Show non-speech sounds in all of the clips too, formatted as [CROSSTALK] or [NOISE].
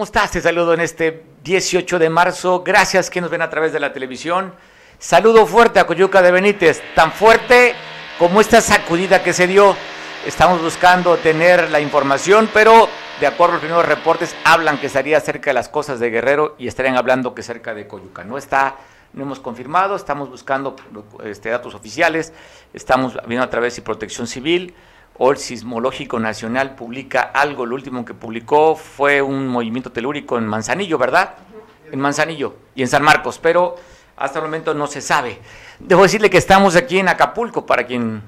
¿Cómo estás? Te saludo en este 18 de marzo. Gracias que nos ven a través de la televisión. Saludo fuerte a Coyuca de Benítez, tan fuerte como esta sacudida que se dio. Estamos buscando tener la información, pero de acuerdo a los primeros reportes, hablan que estaría cerca de las cosas de Guerrero y estarían hablando que cerca de Coyuca. No está, no hemos confirmado, estamos buscando este, datos oficiales, estamos viendo a través de Protección Civil o el Sismológico Nacional publica algo. Lo último que publicó fue un movimiento telúrico en Manzanillo, ¿verdad? En Manzanillo y en San Marcos, pero hasta el momento no se sabe. Debo decirle que estamos aquí en Acapulco, para quien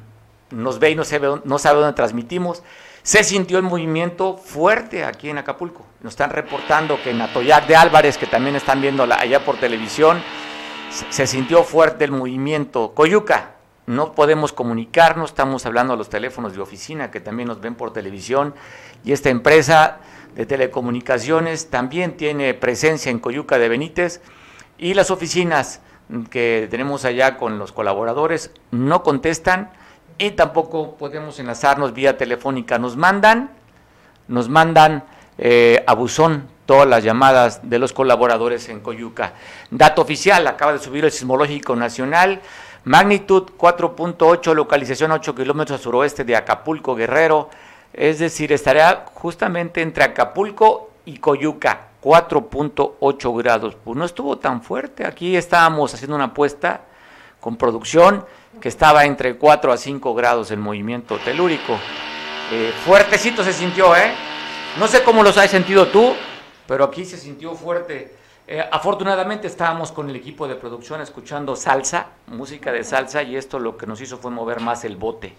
nos ve y no, sabe, no sabe dónde transmitimos. Se sintió el movimiento fuerte aquí en Acapulco. Nos están reportando que en Atoyac de Álvarez, que también están viendo allá por televisión, se sintió fuerte el movimiento. Coyuca, no podemos comunicarnos, estamos hablando a los teléfonos de oficina que también nos ven por televisión y esta empresa de telecomunicaciones también tiene presencia en Coyuca de Benítez y las oficinas que tenemos allá con los colaboradores no contestan y tampoco podemos enlazarnos vía telefónica. Nos mandan, nos mandan eh, a buzón todas las llamadas de los colaboradores en Coyuca. Dato oficial, acaba de subir el Sismológico Nacional. Magnitud 4.8, localización 8 kilómetros suroeste de Acapulco, Guerrero. Es decir, estaría justamente entre Acapulco y Coyuca, 4.8 grados. Pues no estuvo tan fuerte. Aquí estábamos haciendo una apuesta con producción que estaba entre 4 a 5 grados el movimiento telúrico. Eh, fuertecito se sintió, ¿eh? No sé cómo los has sentido tú, pero aquí se sintió fuerte. Eh, afortunadamente estábamos con el equipo de producción escuchando salsa, música de salsa, y esto lo que nos hizo fue mover más el bote.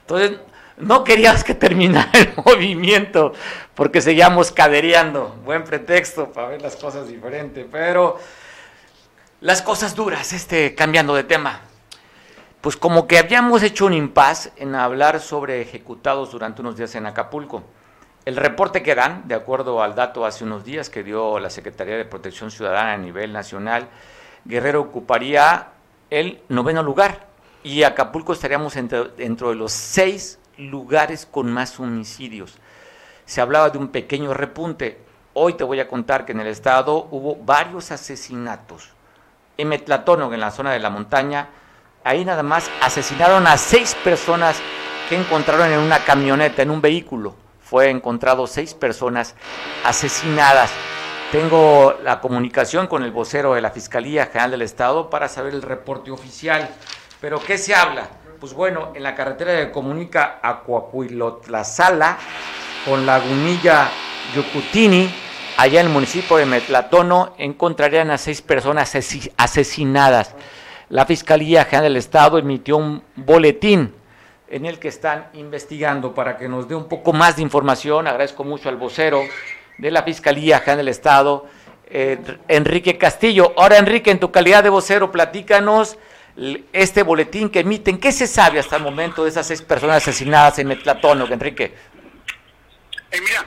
Entonces, no querías que [LAUGHS] terminara el movimiento, porque seguíamos cadereando. Buen pretexto para ver las cosas diferentes, pero las cosas duras, este, cambiando de tema. Pues como que habíamos hecho un impas en hablar sobre ejecutados durante unos días en Acapulco. El reporte que dan, de acuerdo al dato hace unos días que dio la Secretaría de Protección Ciudadana a nivel nacional, Guerrero ocuparía el noveno lugar y Acapulco estaríamos dentro de los seis lugares con más homicidios. Se hablaba de un pequeño repunte. Hoy te voy a contar que en el estado hubo varios asesinatos. En Metlatónogo, en la zona de la montaña, ahí nada más asesinaron a seis personas que encontraron en una camioneta, en un vehículo fue encontrado seis personas asesinadas. Tengo la comunicación con el vocero de la Fiscalía General del Estado para saber el reporte oficial. Pero ¿qué se habla? Pues bueno, en la carretera que comunica a Coahuilotlazala con Lagunilla Yucutini, allá en el municipio de Metlatono, encontrarían a seis personas asesinadas. La Fiscalía General del Estado emitió un boletín en el que están investigando para que nos dé un poco más de información. Agradezco mucho al vocero de la Fiscalía General del Estado, eh, Enrique Castillo. Ahora, Enrique, en tu calidad de vocero, platícanos este boletín que emiten. ¿Qué se sabe hasta el momento de esas seis personas asesinadas en Metlatónico, Enrique? Eh, mira,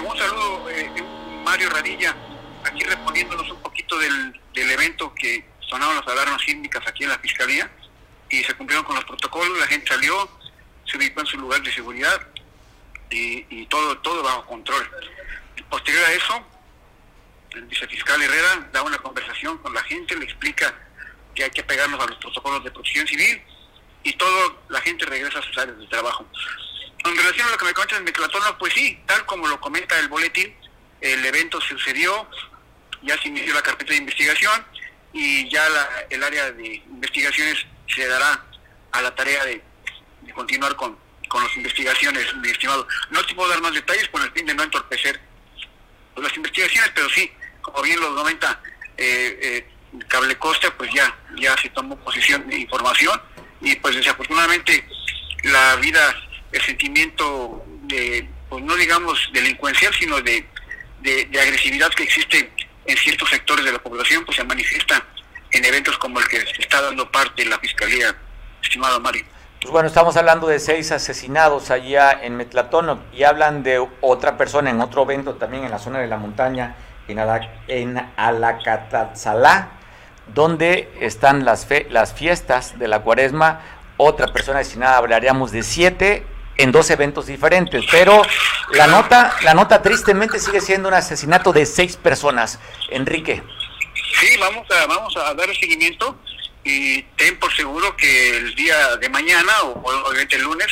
un saludo, eh, Mario Radilla, aquí respondiéndonos un poquito del, del evento que sonaron las alarmas síndicas aquí en la Fiscalía y se cumplieron con los protocolos, la gente salió, se ubicó en su lugar de seguridad y, todo, todo bajo control. Posterior a eso, el vicefiscal Herrera da una conversación con la gente, le explica que hay que pegarnos a los protocolos de protección civil y todo la gente regresa a sus áreas de trabajo. En relación a lo que me comentas en Meclatona, pues sí, tal como lo comenta el boletín, el evento sucedió, ya se inició la carpeta de investigación y ya el área de investigaciones se dará a la tarea de, continuar con, con las investigaciones, mi estimado. No te puedo dar más detalles con el fin de no entorpecer las investigaciones, pero sí, como bien lo comenta eh, eh, Cable Costa, pues ya, ya se tomó posición de información y pues desafortunadamente la vida, el sentimiento de, pues no digamos delincuencial, sino de, de agresividad que existe en ciertos sectores de la población, pues se manifiesta en eventos como el que se está dando parte la Fiscalía, estimado Mario. Pues bueno, estamos hablando de seis asesinados allá en Metlatón y hablan de otra persona en otro evento también en la zona de la montaña, en, en Alacatzalá, donde están las, fe, las fiestas de la cuaresma. Otra persona asesinada, hablaríamos de siete en dos eventos diferentes, pero la nota, la nota tristemente sigue siendo un asesinato de seis personas. Enrique. Sí, vamos a, vamos a dar el seguimiento y ten por seguro que el día de mañana o obviamente el lunes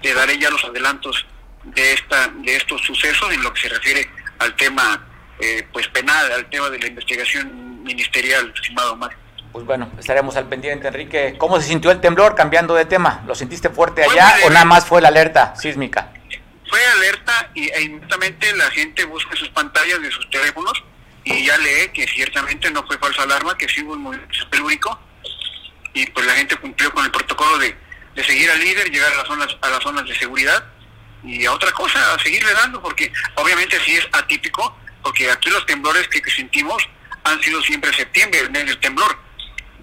te daré ya los adelantos de esta de estos sucesos en lo que se refiere al tema eh, pues penal, al tema de la investigación ministerial, estimado Mario. Pues bueno, estaremos al pendiente, Enrique. ¿Cómo se sintió el temblor cambiando de tema? ¿Lo sintiste fuerte allá o nada más fue la alerta sísmica? Fue alerta y e inmediatamente la gente busca sus pantallas de sus teléfonos y ya lee que ciertamente no fue falsa alarma, que sí hubo un movimiento telúrico y pues la gente cumplió con el protocolo de, de seguir al líder, llegar a las zonas a las zonas de seguridad y a otra cosa, a seguirle dando, porque obviamente sí es atípico, porque aquí los temblores que, sentimos han sido siempre septiembre, en el temblor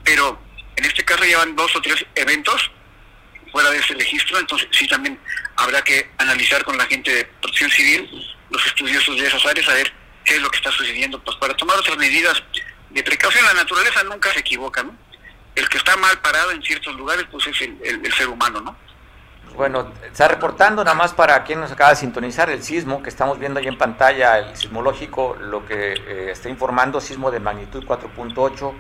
pero en este caso llevan dos o tres eventos fuera de ese registro, entonces sí también habrá que analizar con la gente de protección civil, los estudiosos de esas áreas, a ver qué es lo que está sucediendo, pues para tomar otras medidas de precaución. La naturaleza nunca se equivoca, ¿no? El que está mal parado en ciertos lugares, pues es el, ser humano, ¿no? Bueno, está reportando nada más para quien nos acaba de sintonizar el sismo que estamos viendo ahí en pantalla, el sismológico, lo que eh, está informando, sismo de magnitud 4.8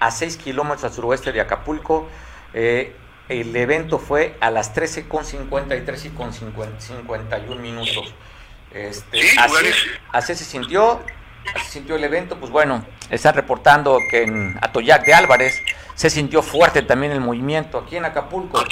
a 6 kilómetros al suroeste de Acapulco. Eh, el evento fue a las 13.53 y con 51 minutos. Este, así, se sintió, así se sintió el evento. Pues bueno, están reportando que en Atoyac de Álvarez se sintió fuerte también el movimiento. Aquí en Acapulco,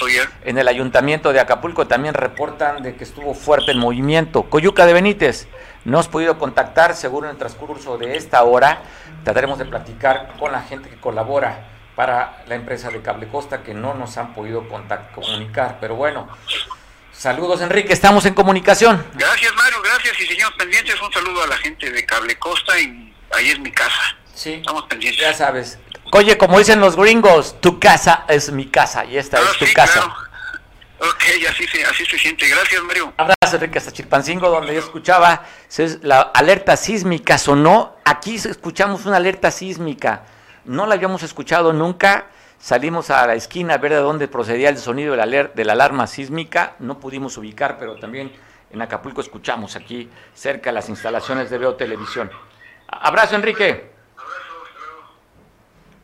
en el ayuntamiento de Acapulco también reportan de que estuvo fuerte el movimiento. Coyuca de Benítez, no has podido contactar, seguro en el transcurso de esta hora trataremos de platicar con la gente que colabora para la empresa de Cable Costa que no nos han podido comunicar. Pero bueno, saludos Enrique, estamos en comunicación. Gracias gracias y seguimos pendientes. Un saludo a la gente de Cable Costa y ahí es mi casa. Sí, estamos pendientes. Ya sabes. Oye, como dicen los gringos, tu casa es mi casa y esta ah, es tu casa. Ok, así se, así se siente. Gracias, Mario. Abrazo, Enrique, hasta Chilpancingo, donde yo escuchaba la alerta sísmica sonó. Aquí escuchamos una alerta sísmica. No la habíamos escuchado nunca. Salimos a la esquina a ver de dónde procedía el sonido de la, de la alarma sísmica. No pudimos ubicar, pero también en Acapulco escuchamos aquí cerca las instalaciones de Veo Televisión. Abrazo, Enrique. Abrazo,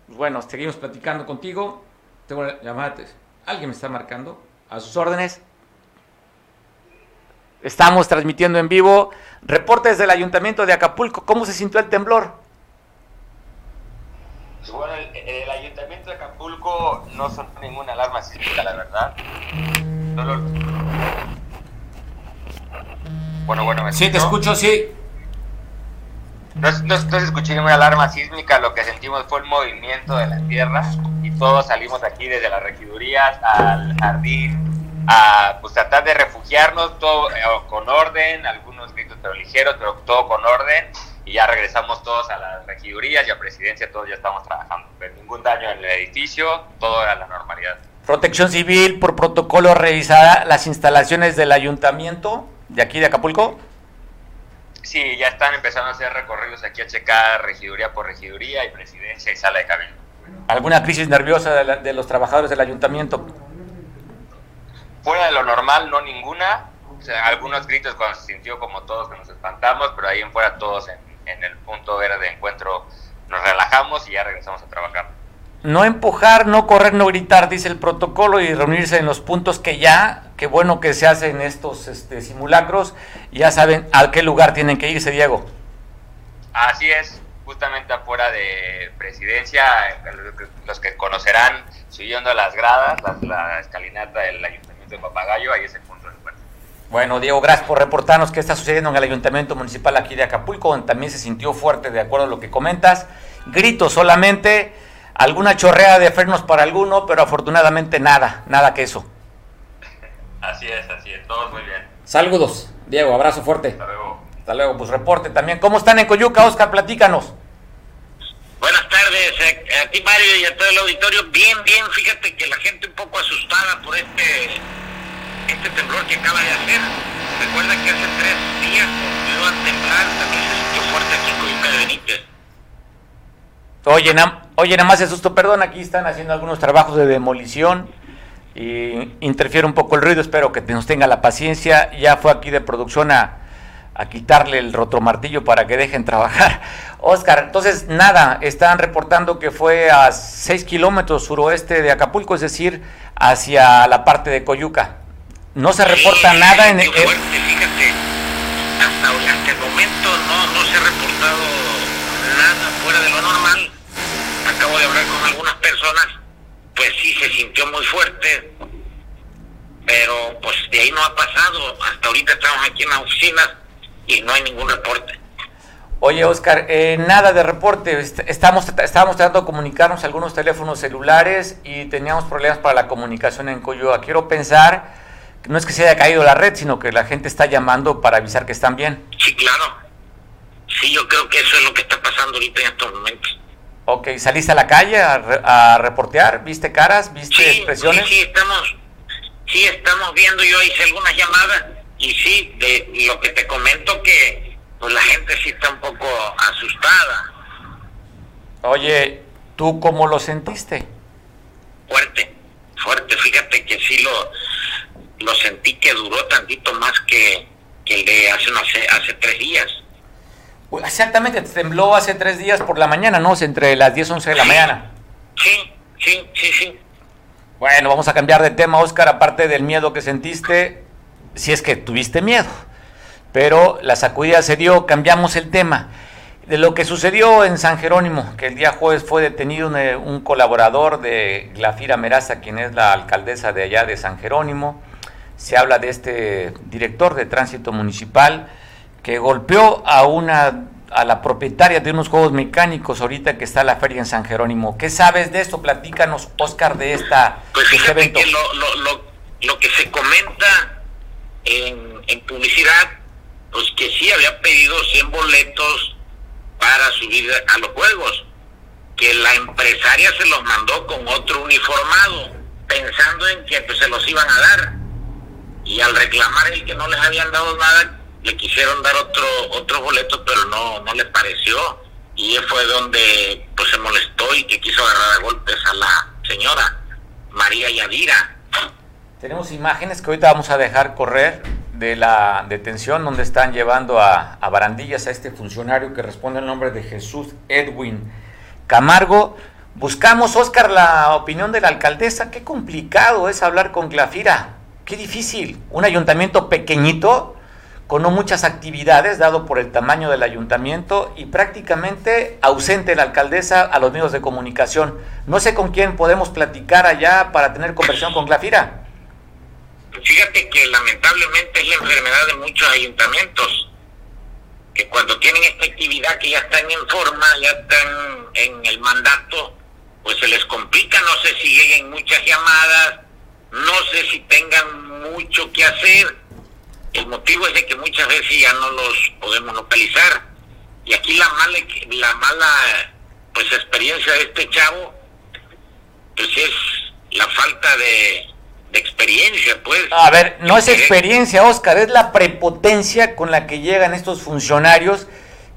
Bueno, seguimos platicando contigo. Tengo llamadas. ¿Alguien me está marcando? A sus órdenes. Estamos transmitiendo en vivo reportes del Ayuntamiento de Acapulco. ¿Cómo se sintió el temblor? Pues bueno, el, el Ayuntamiento de Acapulco no sonó ninguna alarma sísmica, la verdad. Bueno, bueno, ¿me Sí, te escucho, sí. No, no, no, escuché ninguna alarma sísmica, lo que sentimos fue el movimiento de la tierra y todos salimos aquí desde las regidurías al jardín a pues, tratar de refugiarnos todo eh, con orden, algunos gritos pero ligeros, pero todo con orden y ya regresamos todos a las regidurías y a presidencia, todos ya estamos trabajando, pero ningún daño en el edificio, todo era la normalidad. Protección Civil, por protocolo, revisará las instalaciones del ayuntamiento de aquí de Acapulco. Sí, ya están empezando a hacer recorridos aquí a checar regiduría por regiduría y presidencia y sala de cabello. ¿Alguna crisis nerviosa de, los trabajadores del ayuntamiento? Fuera de lo normal, no ninguna. algunos gritos cuando se sintió como todos que nos espantamos, pero ahí en fuera todos en, en el punto verde de encuentro nos relajamos y ya regresamos a trabajar. No empujar, no correr, no gritar, dice el protocolo, y reunirse en los puntos que ya, qué bueno que se hacen estos este, simulacros, ya saben a qué lugar tienen que irse, Diego. Así es, justamente afuera de presidencia, los que conocerán, subiendo las gradas, la, escalinata del Ayuntamiento de Papagayo, ahí es el punto de encuentro. Bueno, Diego, gracias por reportarnos qué está sucediendo en el Ayuntamiento Municipal aquí de Acapulco, donde también se sintió fuerte, de acuerdo a lo que comentas. Gritos solamente alguna chorrea de frenos para alguno, pero afortunadamente nada, nada que eso. Así es, así es, todos muy bien. Saludos, Diego, abrazo fuerte. Hasta luego. Hasta luego, pues reporte también. ¿Cómo están en Coyuca, Oscar? Platícanos. Buenas tardes eh, a ti Mario y a todo el auditorio. Bien, bien, fíjate que la gente un poco asustada por este este temblor que acaba de hacer. Recuerda que hace tres días volvió a temblar, también se sintió fuerte aquí en Coyuca de Benítez. Oye, nada más se asustó, perdón, aquí están haciendo algunos trabajos de demolición y interfiere un poco el ruido, espero que nos tenga la paciencia. Ya fue aquí de producción a, a quitarle el rotomartillo para que dejen trabajar. [LAUGHS] Oscar, entonces nada, están reportando que fue a 6 kilómetros suroeste de Acapulco, es decir, hacia la parte de Coyuca. No se reporta nada en... el hasta, el momento no, no se ha reportado nada fuera de lo normal. Acabo de hablar con algunas personas, sí sintió muy fuerte, pero pues de ahí no ha pasado. Hasta ahorita estamos aquí en la oficina y no hay ningún reporte. Oye, Oscar, eh, nada de reporte. Estamos, estábamos tratando de comunicarnos algunos teléfonos celulares y teníamos problemas para la comunicación en Coyoa. Quiero pensar no es que se haya caído la red, sino que la gente está llamando para avisar que están bien. Sí, claro. Sí, yo creo que eso es lo que está pasando ahorita en estos momentos. Ok, ¿saliste a la calle a, reportear? ¿Viste caras? ¿Viste expresiones? Sí, sí, estamos, sí, estamos viendo, yo hice algunas llamadas y sí, de lo que te comento que pues la gente sí está un poco asustada. Oye, ¿tú cómo lo sentiste? Fuerte, fuerte, fíjate que sí lo, lo sentí que duró tantito más que, el de hace, no sé, hace tres días. Pues, exactamente, tembló hace tres días por la mañana, ¿no? Entre las 10 y 11 de la mañana. Sí, sí, sí, sí. Bueno, vamos a cambiar de tema, Oscar, aparte del miedo que sentiste, si es que tuviste miedo. Pero la sacudida se dio, cambiamos el tema. De lo que sucedió en San Jerónimo, que el día jueves fue detenido un, un colaborador de Glafira Meraza, quien es la alcaldesa de allá de San Jerónimo, se habla de este director de tránsito municipal que golpeó a una a la propietaria de unos juegos mecánicos ahorita que está la feria en San Jerónimo. ¿Qué sabes de esto? Platícanos, Oscar, de esta pues este evento. lo, lo, lo, que se comenta en, en publicidad, pues que sí había pedido 100 boletos para subir a los juegos, que la empresaria se los mandó con otro uniformado, pensando en que pues, se los iban a dar y al reclamar el que no les habían dado nada, le quisieron dar otro otro boleto, pero no, no les pareció. Y fue donde pues se molestó y que quiso agarrar a golpes a la señora María Yadira. Tenemos imágenes que ahorita vamos a dejar correr de la detención donde están llevando a, a Barandillas a este funcionario que responde al nombre de Jesús Edwin Camargo. Buscamos, Oscar, la opinión de la alcaldesa. Qué complicado es hablar con Glafira. Qué difícil. Un ayuntamiento pequeñito, con no muchas actividades, dado por el tamaño del ayuntamiento, y prácticamente ausente la alcaldesa a los medios de comunicación. No sé con quién podemos platicar allá para tener conversión con Glafira. Fíjate que lamentablemente es la enfermedad de muchos ayuntamientos, que cuando tienen esta actividad que ya están en forma, ya están en el mandato, pues se les complica, no sé si lleguen muchas llamadas, no sé si tengan mucho que hacer. El motivo es de que muchas veces ya no los podemos localizar. Y aquí la mala, la mala pues experiencia de este chavo, pues es la falta de, de experiencia, pues. A ver, no es experiencia, Oscar, es la prepotencia con la que llegan estos funcionarios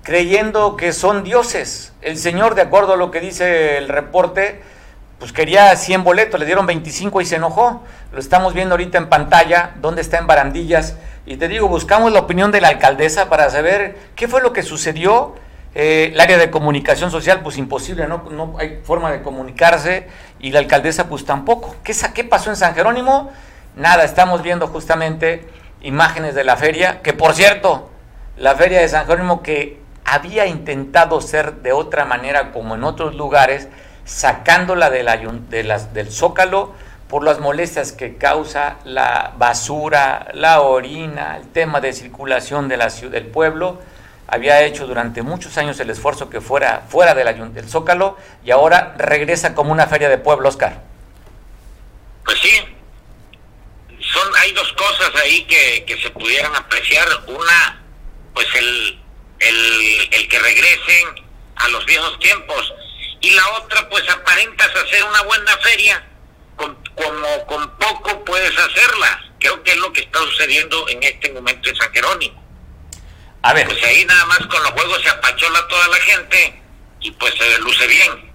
creyendo que son dioses. El señor, de acuerdo a lo que dice el reporte, pues quería 100 boletos, le dieron 25 y se enojó. Lo estamos viendo ahorita en pantalla, donde está en barandillas. Y te digo, buscamos la opinión de la alcaldesa para saber qué fue lo que sucedió. Eh, el área de comunicación social, pues imposible, ¿no? no hay forma de comunicarse. Y la alcaldesa, pues tampoco. ¿Qué, ¿Qué pasó en San Jerónimo? Nada, estamos viendo justamente imágenes de la feria, que por cierto, la feria de San Jerónimo que había intentado ser de otra manera como en otros lugares, sacándola del zócalo por las molestias que causa la basura, la orina, el tema de circulación de la ciudad, del pueblo. Había hecho durante muchos años el esfuerzo que fuera fuera del, zócalo y ahora regresa como una feria de pueblo, Oscar. Pues sí, son, hay dos cosas ahí que, que se pudieran apreciar. Una, pues el, el, el que regresen a los viejos tiempos y la otra pues aparentas hacer una buena feria, con, como con poco puedes hacerla. Creo que es lo que está sucediendo en este momento en San Jerónimo. A ver. Pues ahí nada más con los juegos se apachola toda la gente y pues se luce bien.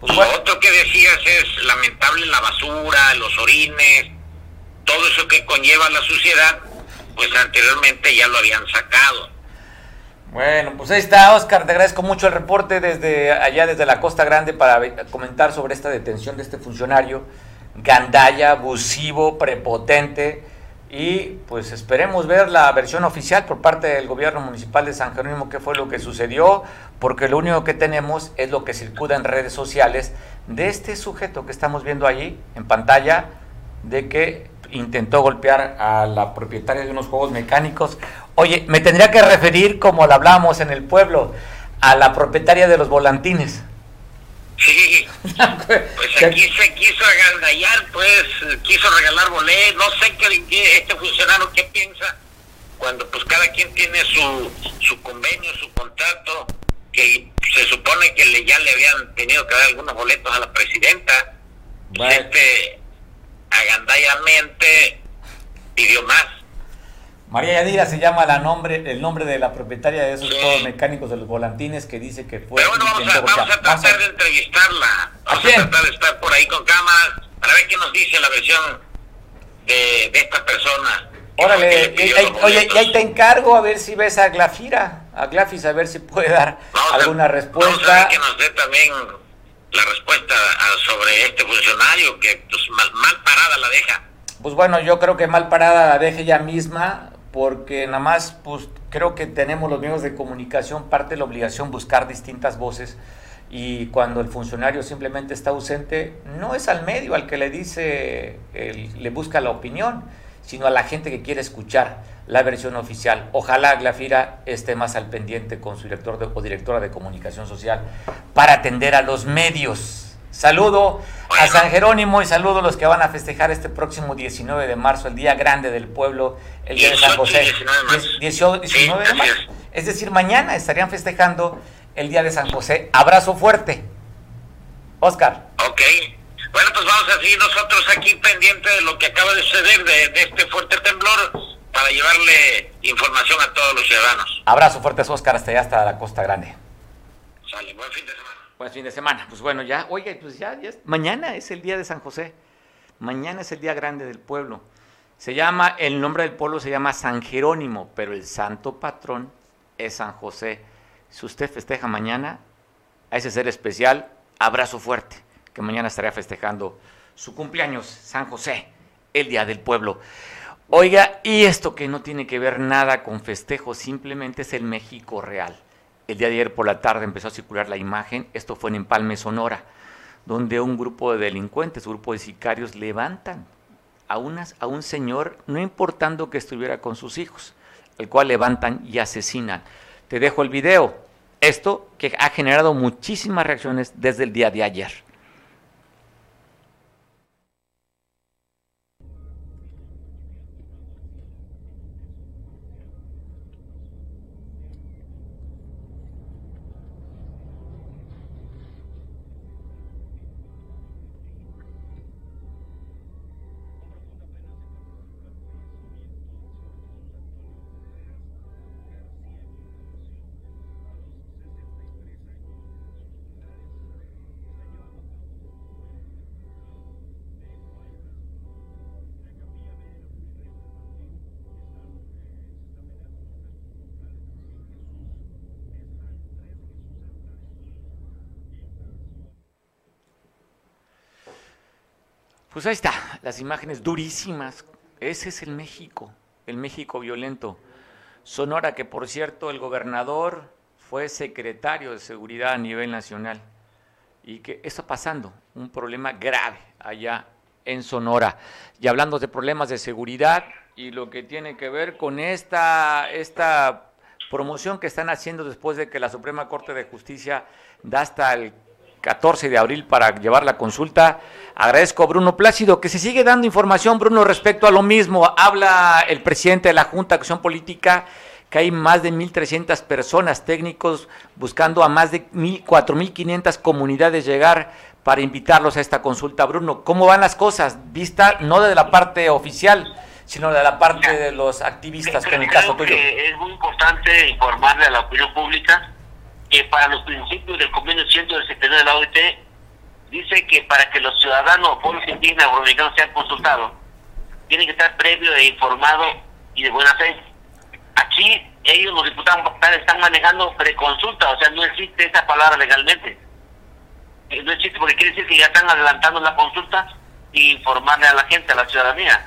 Pues Lo otro que decías es lamentable la basura, los orines, todo eso que conlleva la suciedad, pues anteriormente ya lo habían sacado. Bueno, pues ahí está, Oscar, te agradezco mucho el reporte desde allá, desde la Costa Grande, para comentar sobre esta detención de este funcionario, gandaya, abusivo, prepotente, y pues esperemos ver la versión oficial por parte del gobierno municipal de San Jerónimo, qué fue lo que sucedió, porque lo único que tenemos es lo que circula en redes sociales de este sujeto que estamos viendo allí en pantalla, de que intentó golpear a la propietaria de unos juegos mecánicos. Oye, me tendría que referir, como lo hablamos en el pueblo, a la propietaria de los volantines. Sí, pues aquí [LAUGHS] se quiso agandallar, pues quiso regalar boletos, no sé qué, este funcionario qué piensa, cuando pues cada quien tiene su, su convenio, su contrato, que se supone que le, ya le habían tenido que dar algunos boletos a la presidenta. Pues, este, agandallamente pidió más. María Yadira se llama la nombre, el nombre de la propietaria de esos juegos mecánicos de los volantines que dice que fue. Pero bueno, vamos a, vamos a, tratar de entrevistarla. Vamos a, tratar de estar por ahí con cámaras para ver qué nos dice la versión de, de esta persona. Órale, oye, y ahí te encargo a ver si ves a Glafira, a Glafis, a ver si puede dar alguna respuesta. Vamos a que nos dé también la respuesta sobre este funcionario que pues, mal, parada la deja. Pues bueno, yo creo que mal parada la deja ella misma porque nada más pues creo que tenemos los medios de comunicación parte de la obligación buscar distintas voces y cuando el funcionario simplemente está ausente no es al medio al que le dice le busca la opinión sino a la gente que quiere escuchar la versión oficial. Ojalá Glafira esté más al pendiente con su director de, o directora de comunicación social para atender a los medios. Saludo a San Jerónimo y saludo a los que van a festejar este próximo 19 de marzo, el día grande del pueblo, el día de San José. 19 de marzo. Es decir, mañana estarían festejando el día de San José. Abrazo fuerte. Oscar. Ok. Bueno, pues vamos a seguir nosotros aquí pendientes de lo que acaba de suceder de, este fuerte temblor para llevarle información a todos los ciudadanos. Abrazo fuerte, Oscar, hasta allá, hasta la Costa Grande. Sale, buen fin de semana. Buen fin de semana. Pues bueno, ya, oye, pues ya, ya mañana es el día de San José. Mañana es el día grande del pueblo. Se llama, el nombre del pueblo se llama San Jerónimo, pero el santo patrón es San José. Si usted festeja mañana a ese ser especial, abrazo fuerte que mañana estaría festejando su cumpleaños, San José, el Día del Pueblo. Oiga, y esto que no tiene que ver nada con festejo, simplemente es el México real. El día de ayer por la tarde empezó a circular la imagen, esto fue en Empalme, Sonora, donde un grupo de delincuentes, un grupo de sicarios levantan a, unas, a un señor, no importando que estuviera con sus hijos, el cual levantan y asesinan. Te dejo el video. Esto que ha generado muchísimas reacciones desde el día de ayer. Pues ahí está, las imágenes durísimas. Ese es el México, el México violento. Sonora, que por cierto el gobernador fue secretario de seguridad a nivel nacional. Y que está pasando, un problema grave allá en Sonora. Y hablando de problemas de seguridad y lo que tiene que ver con esta, esta promoción que están haciendo después de que la Suprema Corte de Justicia da hasta el 14 de abril para llevar la consulta. Agradezco a Bruno Plácido que se sigue dando información, Bruno, respecto a lo mismo. Habla el presidente de la Junta de Acción Política que hay más de 1.300 personas técnicos buscando a más de 4.500 comunidades llegar para invitarlos a esta consulta. Bruno, ¿cómo van las cosas? Vista no de la parte oficial, sino de la parte de los activistas, en el caso tuyo. es muy importante informarle a la opinión pública que para los principios del convenio 100 del secretario de la OIT dice que para que los ciudadanos o pueblos indígenas o americanos sean consultados, tienen que estar previo e informado y de buena fe. Aquí ellos, los diputados, están manejando preconsulta, o sea, no existe esa palabra legalmente. Eh, no existe porque quiere decir que ya están adelantando la consulta y informarle a la gente, a la ciudadanía.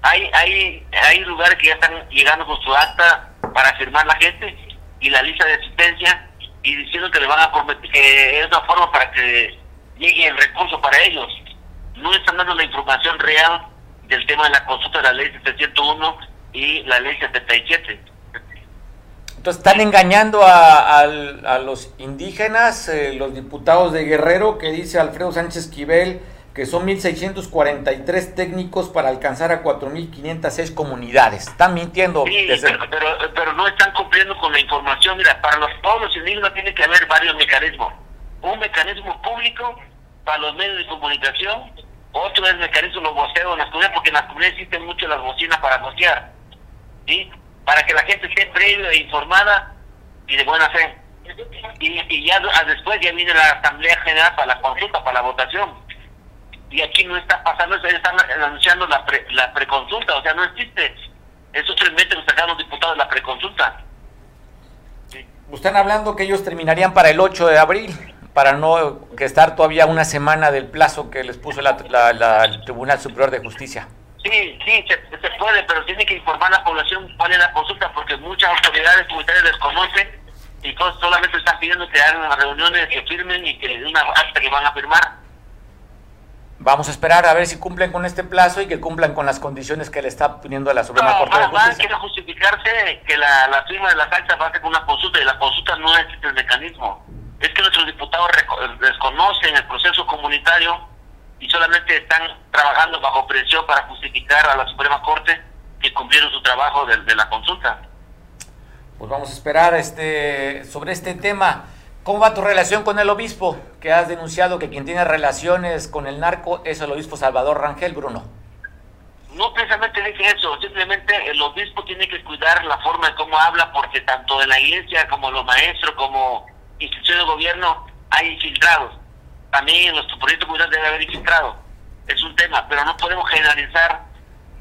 Hay, hay, hay lugares que ya están llegando con su acta para firmar la gente y la lista de asistencia y diciendo que le van a prometer que es una forma para que llegue el recurso para ellos. No están dando la información real del tema de la consulta de la ley 701 y la ley 77. Entonces están engañando a, a, los indígenas, eh, los diputados de Guerrero, que dice Alfredo Sánchez Esquivel que son 1.643 técnicos para alcanzar a 4.506 comunidades. Están mintiendo. Sí, pero, pero, no están cumpliendo con la información. Mira, para los pueblos indígenas tiene que haber varios mecanismos. Un mecanismo público para los medios de comunicación, otro es el mecanismo de los voceos en las comunidades, porque en las comunidades existen mucho las bocinas para vocear. ¿sí? Para que la gente esté previa e informada y de buena fe. Y, y ya después ya viene la Asamblea General para la consulta, para la votación y aquí no está pasando eso, están anunciando la, la preconsulta, o sea, no existe. Esos tres meses que sacaron los diputados de la preconsulta. Están hablando que ellos terminarían para el 8 de abril, para no que estar todavía una semana del plazo que les puso la, el Tribunal Superior de Justicia. Sí, sí, se, puede, pero tiene que informar a la población cuál es la consulta, porque muchas autoridades comunitarias desconocen y solamente están pidiendo que hagan reuniones, que firmen y que les den una acta que van a firmar Vamos a esperar a ver si cumplen con este plazo y que cumplan con las condiciones que le está poniendo la Suprema Corte de Justicia. quiere justificarse que la, firma de las actas va a ser con una consulta y la consulta no es el mecanismo. Es que nuestros diputados desconocen el proceso comunitario y solamente están trabajando bajo presión para justificar a la Suprema Corte que cumplieron su trabajo de, de la consulta. Pues vamos a esperar este sobre este tema. ¿Cómo va tu relación con el obispo? Que has denunciado que quien tiene relaciones con el narco es el obispo Salvador Rangel, Bruno. No precisamente dije eso, simplemente el obispo tiene que cuidar la forma de cómo habla, porque tanto en la iglesia como los maestros, como instituciones de gobierno, hay infiltrados. También en nuestro proyecto comunidad debe haber infiltrados. Es un tema, pero no podemos generalizar,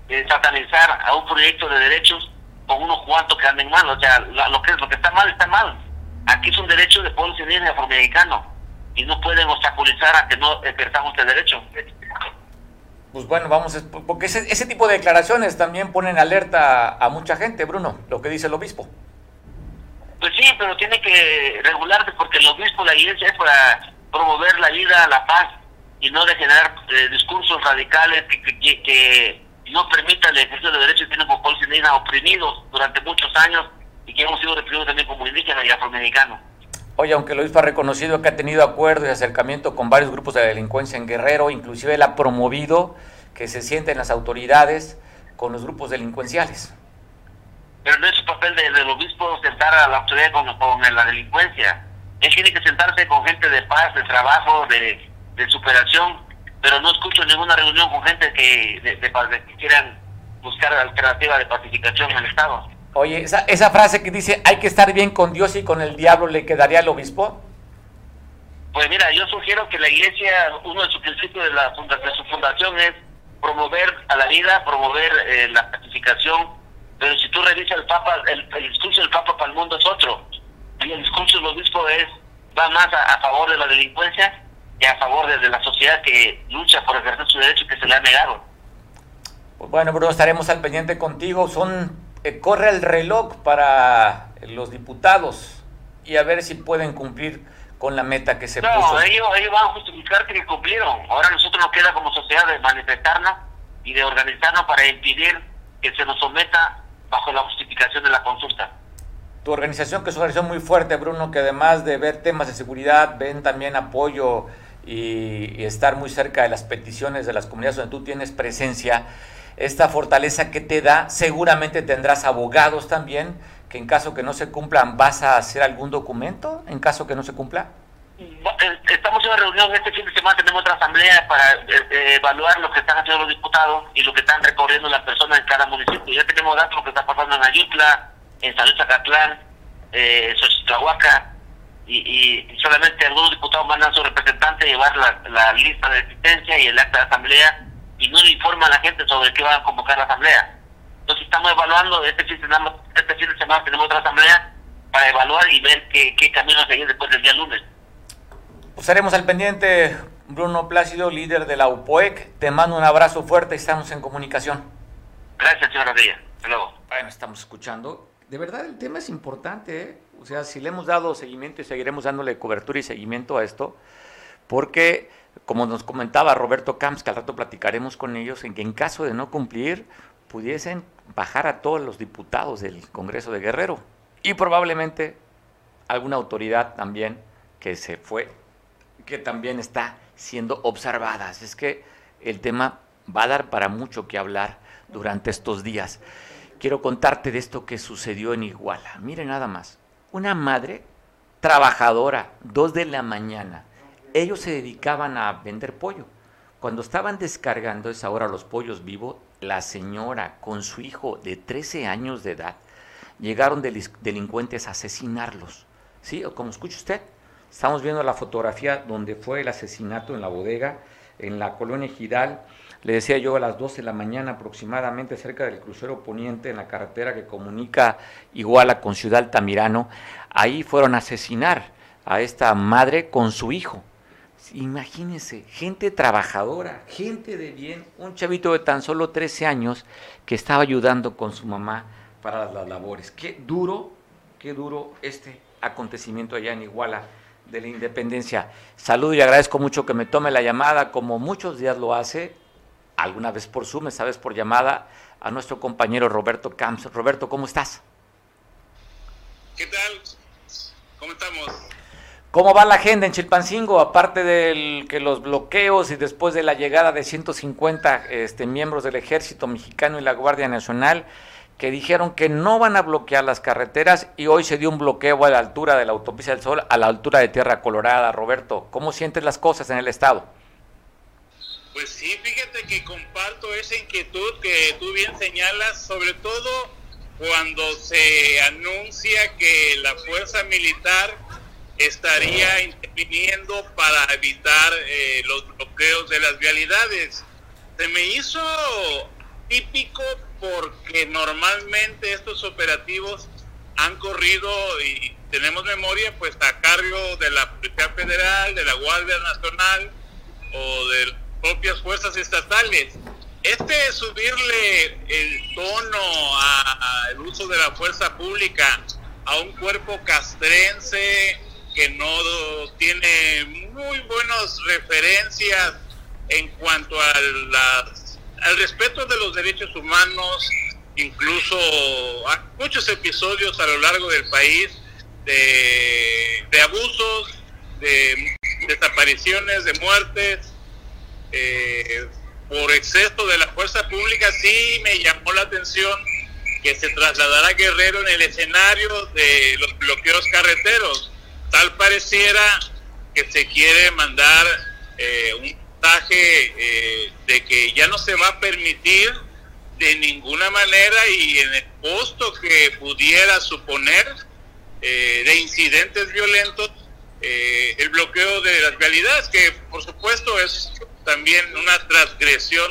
eh, satanizar a un proyecto de derechos con unos cuantos que anden mal. O sea, lo que, lo que está mal, está mal Aquí es un derecho de pueblos indígenas afroamericanos y no pueden obstaculizar a que no ejerzamos este derecho. Pues bueno, vamos, porque ese, ese tipo de declaraciones también ponen alerta a mucha gente, Bruno, lo que dice el obispo. Pues sí, pero tiene que regularse porque el obispo, la iglesia es para promover la vida, la paz y no de generar eh, discursos radicales que, que, no permitan el ejercicio de derechos que tienen pueblos indígenas oprimidos durante muchos años y que hemos sido también como indígenas y afroamericanos. Oye, aunque el obispo ha reconocido que ha tenido acuerdo y acercamiento con varios grupos de delincuencia en Guerrero, inclusive él ha promovido que se sienten las autoridades con los grupos delincuenciales. Pero no es su papel del obispo sentar a la autoridad con, la delincuencia. Él tiene que sentarse con gente de paz, de trabajo, de, superación, pero no escucho ninguna reunión con gente que, de, que quieran buscar alternativa de pacificación en el Estado. Oye, esa, esa frase que dice hay que estar bien con Dios y con el diablo, ¿le quedaría al obispo? Pues mira, yo sugiero que la iglesia, uno de sus principios de, la de su fundación es promover a la vida, promover eh, la pacificación, pero si tú revisas el Papa, el, discurso del Papa para el mundo es otro, y el discurso del obispo es, va más a, favor de la delincuencia y a favor de, la sociedad que lucha por ejercer su derecho que se le ha negado. Pues bueno, Bruno, estaremos al pendiente contigo. Son corre el reloj para los diputados y a ver si pueden cumplir con la meta que se puso. No, ellos, van a justificar que cumplieron. Ahora nosotros nos queda como sociedad de manifestarnos y de organizarnos para impedir que se nos someta bajo la justificación de la consulta. Tu organización, que es una organización muy fuerte, Bruno, que además de ver temas de seguridad, ven también apoyo y, y estar muy cerca de las peticiones de las comunidades donde tú tienes presencia esta fortaleza que te da, seguramente tendrás abogados también, que en caso que no se cumplan, ¿vas a hacer algún documento en caso que no se cumpla? Eh, estamos en una reunión este fin de semana, tenemos otra asamblea para eh, eh, evaluar lo que están haciendo los diputados y lo que están recorriendo las personas en cada municipio. Ya tenemos datos lo que está pasando en Ayutla, en San Luis Acatlán, en Xochitlahuaca, y, solamente algunos diputados mandan a su representante a llevar la, lista de asistencia y el acta de asamblea y no le informa a la gente sobre qué va a convocar la asamblea. Entonces estamos evaluando, este fin, este fin de semana tenemos otra asamblea para evaluar y ver qué, qué camino seguir después del día lunes. Pues estaremos al pendiente, Bruno Plácido, líder de la UPOEC. Te mando un abrazo fuerte y estamos en comunicación. Gracias, señor Rodríguez. Hasta luego. Bueno, estamos escuchando. De verdad, el tema es importante. ¿eh? O sea, si le hemos dado seguimiento y seguiremos dándole cobertura y seguimiento a esto, porque, como nos comentaba Roberto Camps, que al rato platicaremos con ellos, en que en caso de no cumplir, pudiesen bajar a todos los diputados del Congreso de Guerrero y probablemente alguna autoridad también que se fue, que también está siendo observada. Es que el tema va a dar para mucho que hablar durante estos días. Quiero contarte de esto que sucedió en Iguala. Mire nada más. Una madre trabajadora, dos de la mañana. Ellos se dedicaban a vender pollo. Cuando estaban descargando esa hora los pollos vivos, la señora con su hijo de 13 años de edad llegaron delincuentes a asesinarlos. ¿Sí? Como escucha usted, estamos viendo la fotografía donde fue el asesinato en la bodega, en la colonia Giral le decía yo a las 12 de la mañana aproximadamente cerca del crucero poniente en la carretera que comunica Iguala con Ciudad Altamirano, ahí fueron a asesinar a esta madre con su hijo. Imagínense, gente trabajadora, gente de bien, un chavito de tan solo 13 años que estaba ayudando con su mamá para las labores. Qué duro, qué duro este acontecimiento allá en Iguala de la Independencia. Saludo y agradezco mucho que me tome la llamada, como muchos días lo hace, alguna vez por Zoom, vez por llamada, a nuestro compañero Roberto Camps. Roberto, ¿cómo estás? ¿Qué tal? ¿Cómo estamos? ¿Cómo va la agenda en Chilpancingo? Aparte de que los bloqueos y después de la llegada de 150 este, miembros del Ejército Mexicano y la Guardia Nacional, que dijeron que no van a bloquear las carreteras y hoy se dio un bloqueo a la altura de la autopista del Sol, a la altura de Tierra Colorada. Roberto, ¿cómo sientes las cosas en el Estado? Pues sí, fíjate que comparto esa inquietud que tú bien señalas, sobre todo cuando se anuncia que la fuerza militar estaría interviniendo para evitar eh, los bloqueos de las vialidades. Se me hizo típico porque normalmente estos operativos han corrido y tenemos memoria pues a cargo de la Policía Federal, de la Guardia Nacional o del propias fuerzas estatales. Este subirle el tono al uso de la fuerza pública a un cuerpo castrense que no tiene muy buenas referencias en cuanto a al respeto de los derechos humanos, incluso hay muchos episodios a lo largo del país de, de abusos, de desapariciones, de muertes, eh, por exceso de la fuerza pública, sí me llamó la atención que se trasladara Guerrero en el escenario de los bloqueos carreteros. Tal pareciera que se quiere mandar eh, un mensaje eh, de que ya no se va a permitir de ninguna manera y en el costo que pudiera suponer de incidentes violentos el bloqueo de las realidades, que por supuesto es también una transgresión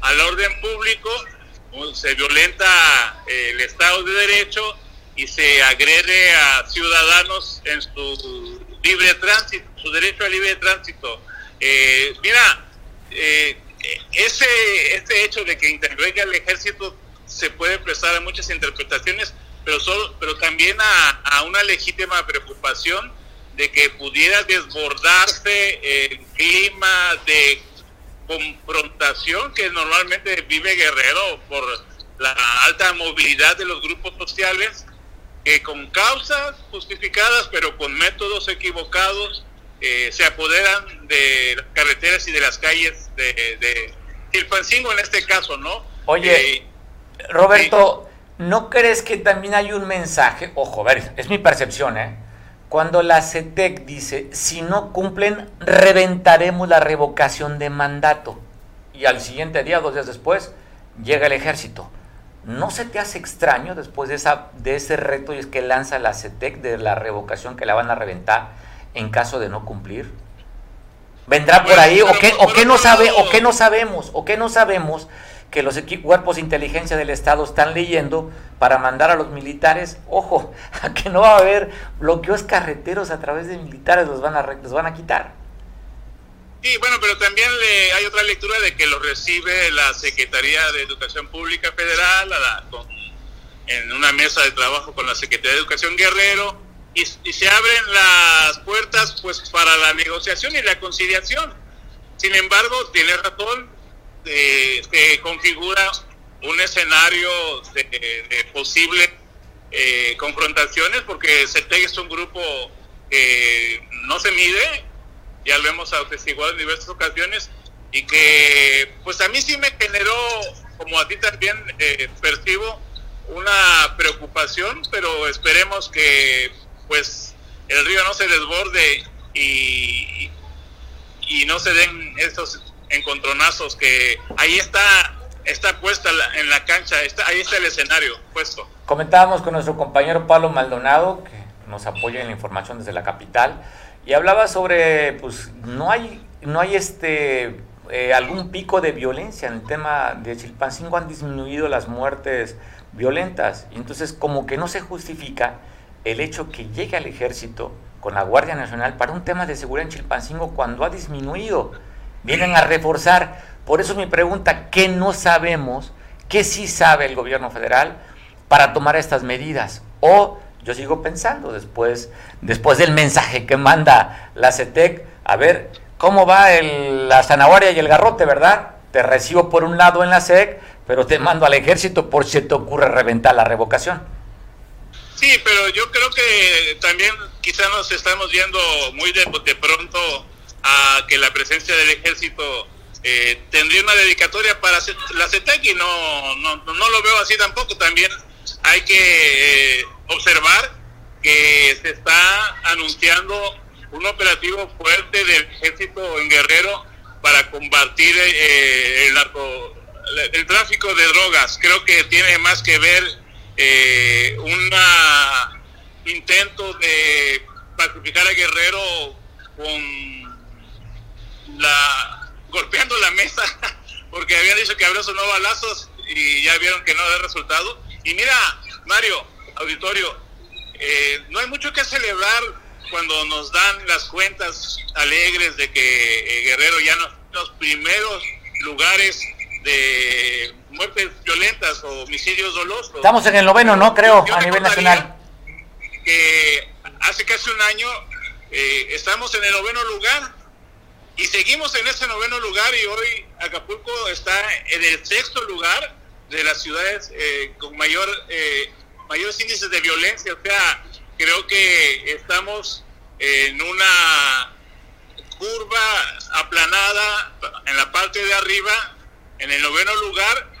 al orden público, se violenta eh, el Estado de Derecho y se agrede a ciudadanos en su libre tránsito, su derecho al libre tránsito. Eh, mira, eh, ese, ese hecho de que intervenga el ejército se puede prestar a muchas interpretaciones, pero, solo, pero también a, a una legítima preocupación de que pudiera desbordarse el clima de confrontación que normalmente vive Guerrero por la alta movilidad de los grupos sociales, que con causas justificadas, pero con métodos equivocados, eh, se apoderan de las carreteras y de las calles de, de Chilpancingo en este caso, ¿no? Oye, eh, Roberto, ¿no crees que también hay un mensaje? Ojo, a ver, es mi percepción, ¿eh? Cuando la CETEC dice, si no cumplen, reventaremos la revocación de mandato. Y al siguiente día, dos días después, llega el ejército. ¿No se te hace extraño después de, esa, de ese reto y es que lanza la CETEC de la revocación que la van a reventar en caso de no cumplir? ¿Vendrá por ahí? ¿O qué, o qué no sabe, o qué no sabemos? ¿O qué no sabemos que los cuerpos de inteligencia del Estado están leyendo para mandar a los militares? Ojo, [LAUGHS] a que no va a haber bloqueos carreteros a través de militares, los van a, los van a quitar. Sí, bueno, pero también le, hay otra lectura de que lo recibe la Secretaría de Educación Pública Federal en una mesa de trabajo con la Secretaría de Educación Guerrero y, se abren las puertas pues para la negociación y la conciliación. Sin embargo, tiene razón, se configura un escenario de, posibles eh, confrontaciones porque CETEG es un grupo que no se mide ya lo hemos atestiguado en diversas ocasiones y que pues a mí sí me generó, como a ti también eh, percibo, una preocupación, pero esperemos que pues el río no se desborde y, y no se den estos encontronazos que ahí está está puesta en la cancha, está, ahí está el escenario puesto. Comentábamos con nuestro compañero Pablo Maldonado, que nos apoya en la información desde la capital, y hablaba sobre, pues, no hay, no hay este, eh, algún pico de violencia en el tema de Chilpancingo, han disminuido las muertes violentas. Y entonces, como que no se justifica el hecho que llegue al ejército con la Guardia Nacional para un tema de seguridad en Chilpancingo cuando ha disminuido. Vienen a reforzar. Por eso mi pregunta, ¿qué no sabemos? ¿Qué sí sabe el gobierno federal para tomar estas medidas? O yo sigo pensando después, después del mensaje que manda la CETEC, a ver cómo va la zanahoria y el garrote, ¿verdad? Te recibo por un lado en la SEC, pero te mando al ejército por si te ocurre reventar la revocación. Sí, pero yo creo que también quizá nos estamos viendo muy de, pronto a que la presencia del ejército eh, tendría una dedicatoria para la CETEC y no, no, no lo veo así tampoco. También hay que... Eh, observar que se está anunciando un operativo fuerte del ejército en Guerrero para combatir eh, el, narco, el tráfico de drogas. Creo que tiene más que ver eh, un intento de pacificar a Guerrero con la golpeando la mesa [LAUGHS] porque habían dicho que habría sonado balazos y ya vieron que no da resultado. Y mira, Mario, auditorio, eh, no hay mucho que celebrar cuando nos dan las cuentas alegres de que eh, Guerrero ya no los primeros lugares de muertes violentas o homicidios dolosos. Estamos en el noveno, ¿no? Creo, a nivel nacional. Que hace casi un año eh, estamos en el noveno lugar y seguimos en ese noveno lugar y hoy Acapulco está en el sexto lugar de las ciudades con mayor mayores índices de violencia. O sea, creo que estamos en una curva aplanada en la parte de arriba, en el noveno lugar.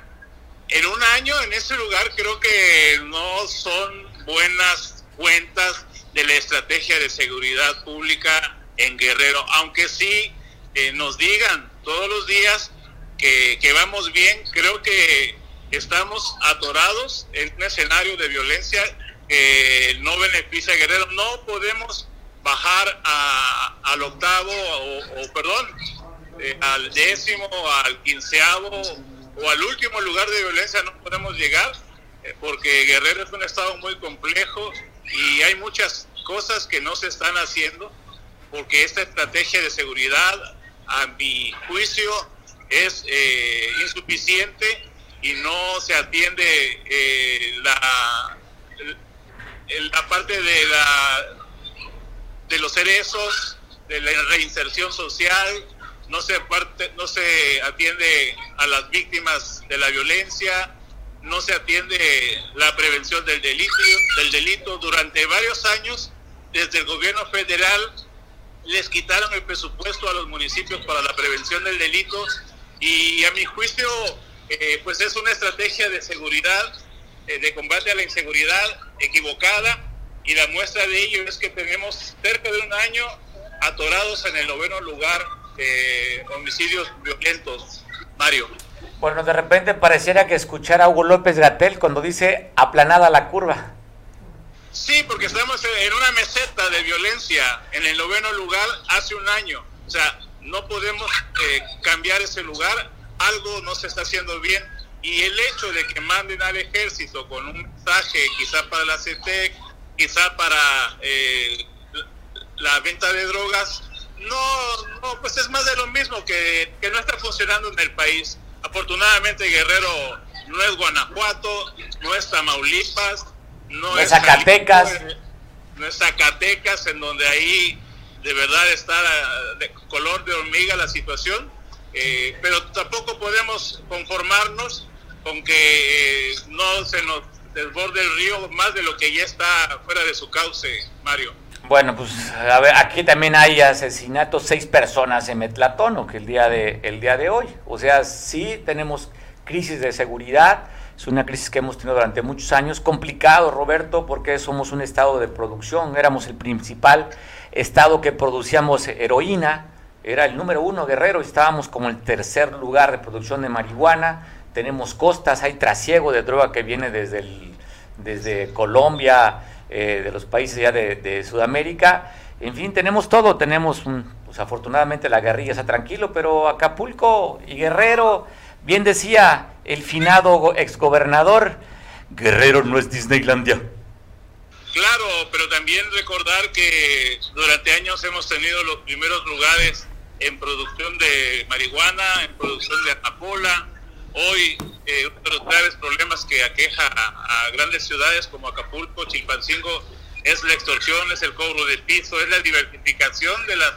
En un año en ese lugar creo que no son buenas cuentas de la estrategia de seguridad pública en Guerrero, aunque sí eh, nos digan todos los días que, que vamos bien, creo que estamos atorados en un escenario de violencia que no beneficia a Guerrero. No podemos bajar al octavo, o, perdón, eh, al décimo, al quinceavo o al último lugar de violencia no podemos llegar eh, porque Guerrero es un estado muy complejo y hay muchas cosas que no se están haciendo porque esta estrategia de seguridad, a mi juicio, es eh, insuficiente y no se atiende eh, la, la parte de, la, de los cerezos, de la reinserción social, no se, parte, no se atiende a las víctimas de la violencia, no se atiende la prevención del delito, del delito. Durante varios años, desde el gobierno federal, les quitaron el presupuesto a los municipios para la prevención del delito y a mi juicio eh, pues es una estrategia de seguridad, eh, de combate a la inseguridad equivocada y la muestra de ello es que tenemos cerca de un año atorados en el noveno lugar de homicidios violentos. Mario. Bueno, de repente pareciera que escuchar a Hugo López Gatel cuando dice aplanada la curva. Sí, porque estamos en una meseta de violencia en el noveno lugar hace un año. O sea, no podemos eh, cambiar ese lugar, algo no se está haciendo bien. Y el hecho de que manden al ejército con un mensaje, quizá para la CETEC, quizá para eh, la venta de drogas, no, no, pues es más de lo mismo que, que no está funcionando en el país. Afortunadamente Guerrero no es Guanajuato, no es Tamaulipas, no, es Zacatecas. no es Zacatecas, en donde ahí de verdad está de color de hormiga la situación, eh, pero tampoco podemos conformarnos con que eh, no se nos desborde el río más de lo que ya está fuera de su cauce, Mario. Bueno, pues a ver, aquí también hay asesinatos, seis personas en Metlatón, que el día de el día de hoy. O sea, sí tenemos crisis de seguridad, es una crisis que hemos tenido durante muchos años, complicado, Roberto, porque somos un estado de producción, éramos el principal estado que producíamos heroína, era el número uno guerrero, estábamos como el tercer lugar de producción de marihuana, tenemos costas, hay trasiego de droga que viene desde, desde Colombia, eh, de los países ya de, Sudamérica, en fin, tenemos todo, tenemos, pues afortunadamente la guerrilla está tranquilo, pero Acapulco y Guerrero, bien decía el finado exgobernador, Guerrero no es Disneylandia. Claro, pero también recordar que durante años hemos tenido los primeros lugares en producción de marihuana, en producción de amapola. Hoy, eh, uno de los graves problemas que aqueja a, grandes ciudades como Acapulco, Chilpancingo, es la extorsión, es el cobro de piso, es la diversificación de las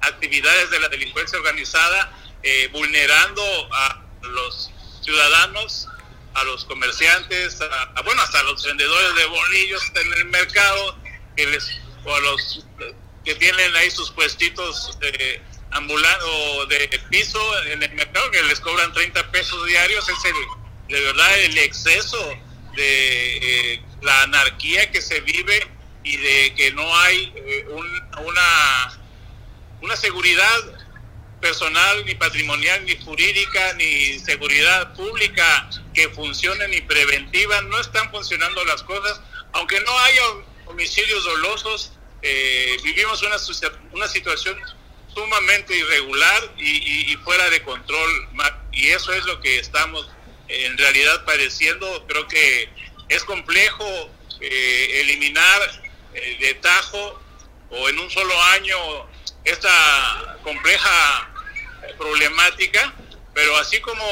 actividades de la delincuencia organizada, eh, vulnerando a los ciudadanos, a los comerciantes, a, bueno, hasta los vendedores de bolillos en el mercado, que les, o a los que tienen ahí sus puestitos eh, ambulando de piso en el mercado, que les cobran 30 pesos diarios, es el, de verdad el exceso de eh, la anarquía que se vive y de que no hay eh, una, una seguridad personal, ni patrimonial, ni jurídica, ni seguridad pública que funcione, ni preventiva. No están funcionando las cosas. Aunque no haya homicidios dolosos, eh, vivimos una, una situación sumamente irregular y, fuera de control. Y eso es lo que estamos en realidad padeciendo. Creo que es complejo eh, eliminar eh, de tajo o en un solo año esta compleja problemática, pero así como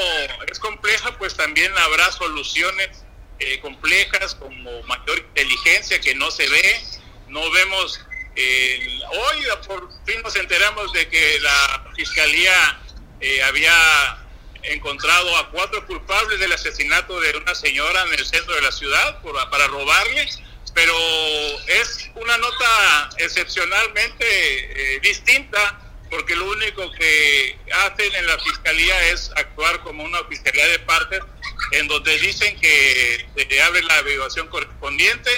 es compleja, pues también habrá soluciones eh, complejas como mayor inteligencia que no se ve. No vemos, eh, hoy por fin nos enteramos de que la Fiscalía eh, había encontrado a cuatro culpables del asesinato de una señora en el centro de la ciudad por, para robarle, pero es una nota excepcionalmente distinta porque lo único que hacen en la fiscalía es actuar como una fiscalía de partes, en donde dicen que se abre la averiguación correspondiente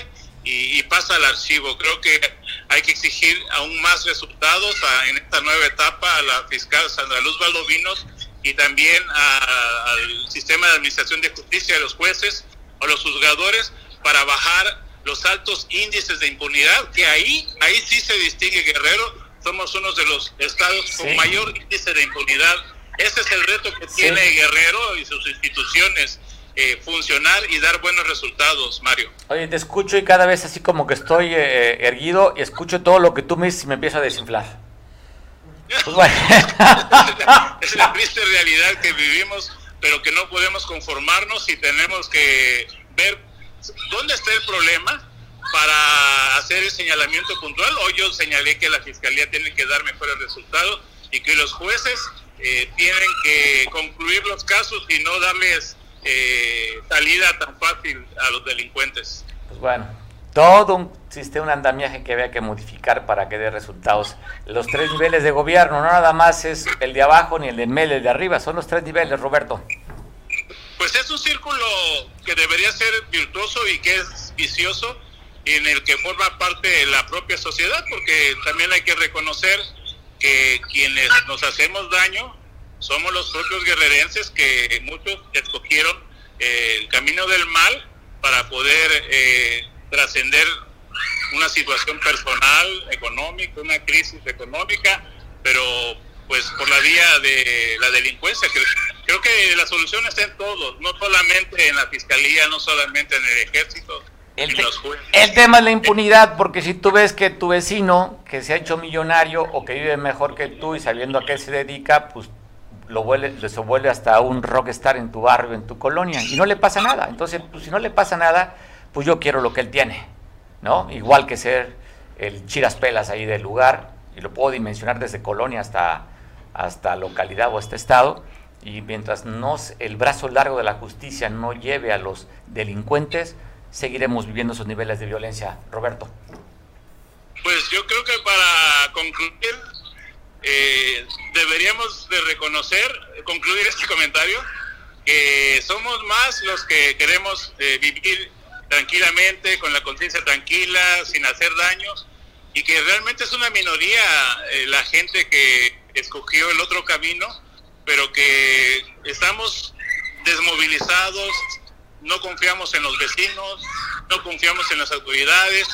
y, pasa al archivo. Creo que hay que exigir aún más resultados en esta nueva etapa a la fiscal Sandra Luz Valdovinos y también al sistema de administración de justicia de los jueces o los juzgadores para bajar los altos índices de impunidad, que ahí, ahí sí se distingue Guerrero somos uno de los estados con mayor índice de impunidad. Ese es el reto que tiene Guerrero y sus instituciones, eh, funcionar y dar buenos resultados, Mario. Oye, te escucho y cada vez así como que estoy eh, erguido y escucho todo lo que tú me dices y me empiezo a desinflar. Pues bueno. [LAUGHS] es la triste realidad que vivimos, pero que no podemos conformarnos y tenemos que ver dónde está el problema para hacer el señalamiento puntual. Hoy yo señalé que la Fiscalía tiene que dar mejores resultados y que los jueces eh, tienen que concluir los casos y no darles eh, salida tan fácil a los delincuentes. Pues bueno, todo un sistema, un andamiaje que había que modificar para que dé resultados. Los tres niveles de gobierno, no nada más es el de abajo ni el de medio, el de arriba, son los tres niveles, Roberto. Pues es un círculo que debería ser virtuoso y que es vicioso en el que forma parte de la propia sociedad, porque también hay que reconocer que quienes nos hacemos daño somos los propios guerrerenses que muchos escogieron eh, el camino del mal para poder eh, trascender una situación personal, económica, una crisis económica, pero pues por la vía de la delincuencia. Creo que la solución está en todos, no solamente en la fiscalía, no solamente en el ejército. El, el tema es la impunidad, porque si tú ves que tu vecino, que se ha hecho millonario o que vive mejor que tú y sabiendo a qué se dedica, pues lo vuelve, se vuelve hasta un rockstar en tu barrio, en tu colonia, y no le pasa nada. Entonces, pues, si no le pasa nada, pues yo quiero lo que él tiene, ¿no? Igual que ser el chiras pelas ahí del lugar, y lo puedo dimensionar desde colonia hasta hasta localidad o hasta estado, y mientras nos, el brazo largo de la justicia no lleve a los delincuentes, seguiremos viviendo esos niveles de violencia. Roberto. Pues yo creo que para concluir, eh, deberíamos de reconocer, concluir este comentario, que somos más los que queremos eh, vivir tranquilamente, con la conciencia tranquila, sin hacer daños, y que realmente es una minoría eh, la gente que escogió el otro camino, pero que estamos desmovilizados, no confiamos en los vecinos, no confiamos en las autoridades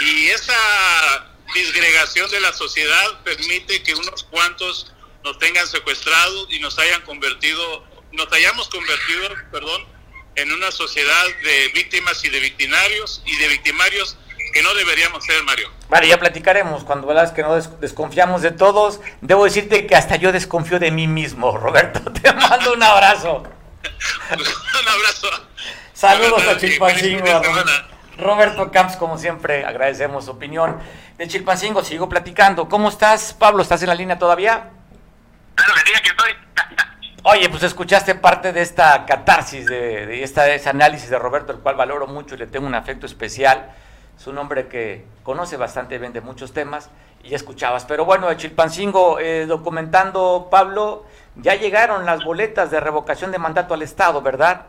y esa disgregación de la sociedad permite que unos cuantos nos tengan secuestrados y nos hayan convertido, nos hayamos convertido, perdón, en una sociedad de víctimas y de victimarios y de victimarios que no deberíamos ser, Mario. Vale, ya platicaremos cuando veas que no desconfiamos de todos. Debo decirte que hasta yo desconfío de mí mismo, [LAUGHS] Roberto. Te mando un abrazo. [LAUGHS] un abrazo. Saludos a Chilpancingo. Roberto Camps, como siempre, agradecemos su opinión. De Chilpancingo, sigo platicando. ¿Cómo estás, Pablo? ¿Estás en la línea todavía? Claro, que que estoy. [LAUGHS] Oye, pues escuchaste parte de esta catarsis, de, de, esta, de ese análisis de Roberto, el cual valoro mucho y le tengo un afecto especial es un hombre que conoce bastante bien de muchos temas y ya escuchabas. Pero bueno, de Chilpancingo, eh, documentando, Pablo, ya llegaron las boletas de revocación de mandato al Estado, ¿verdad?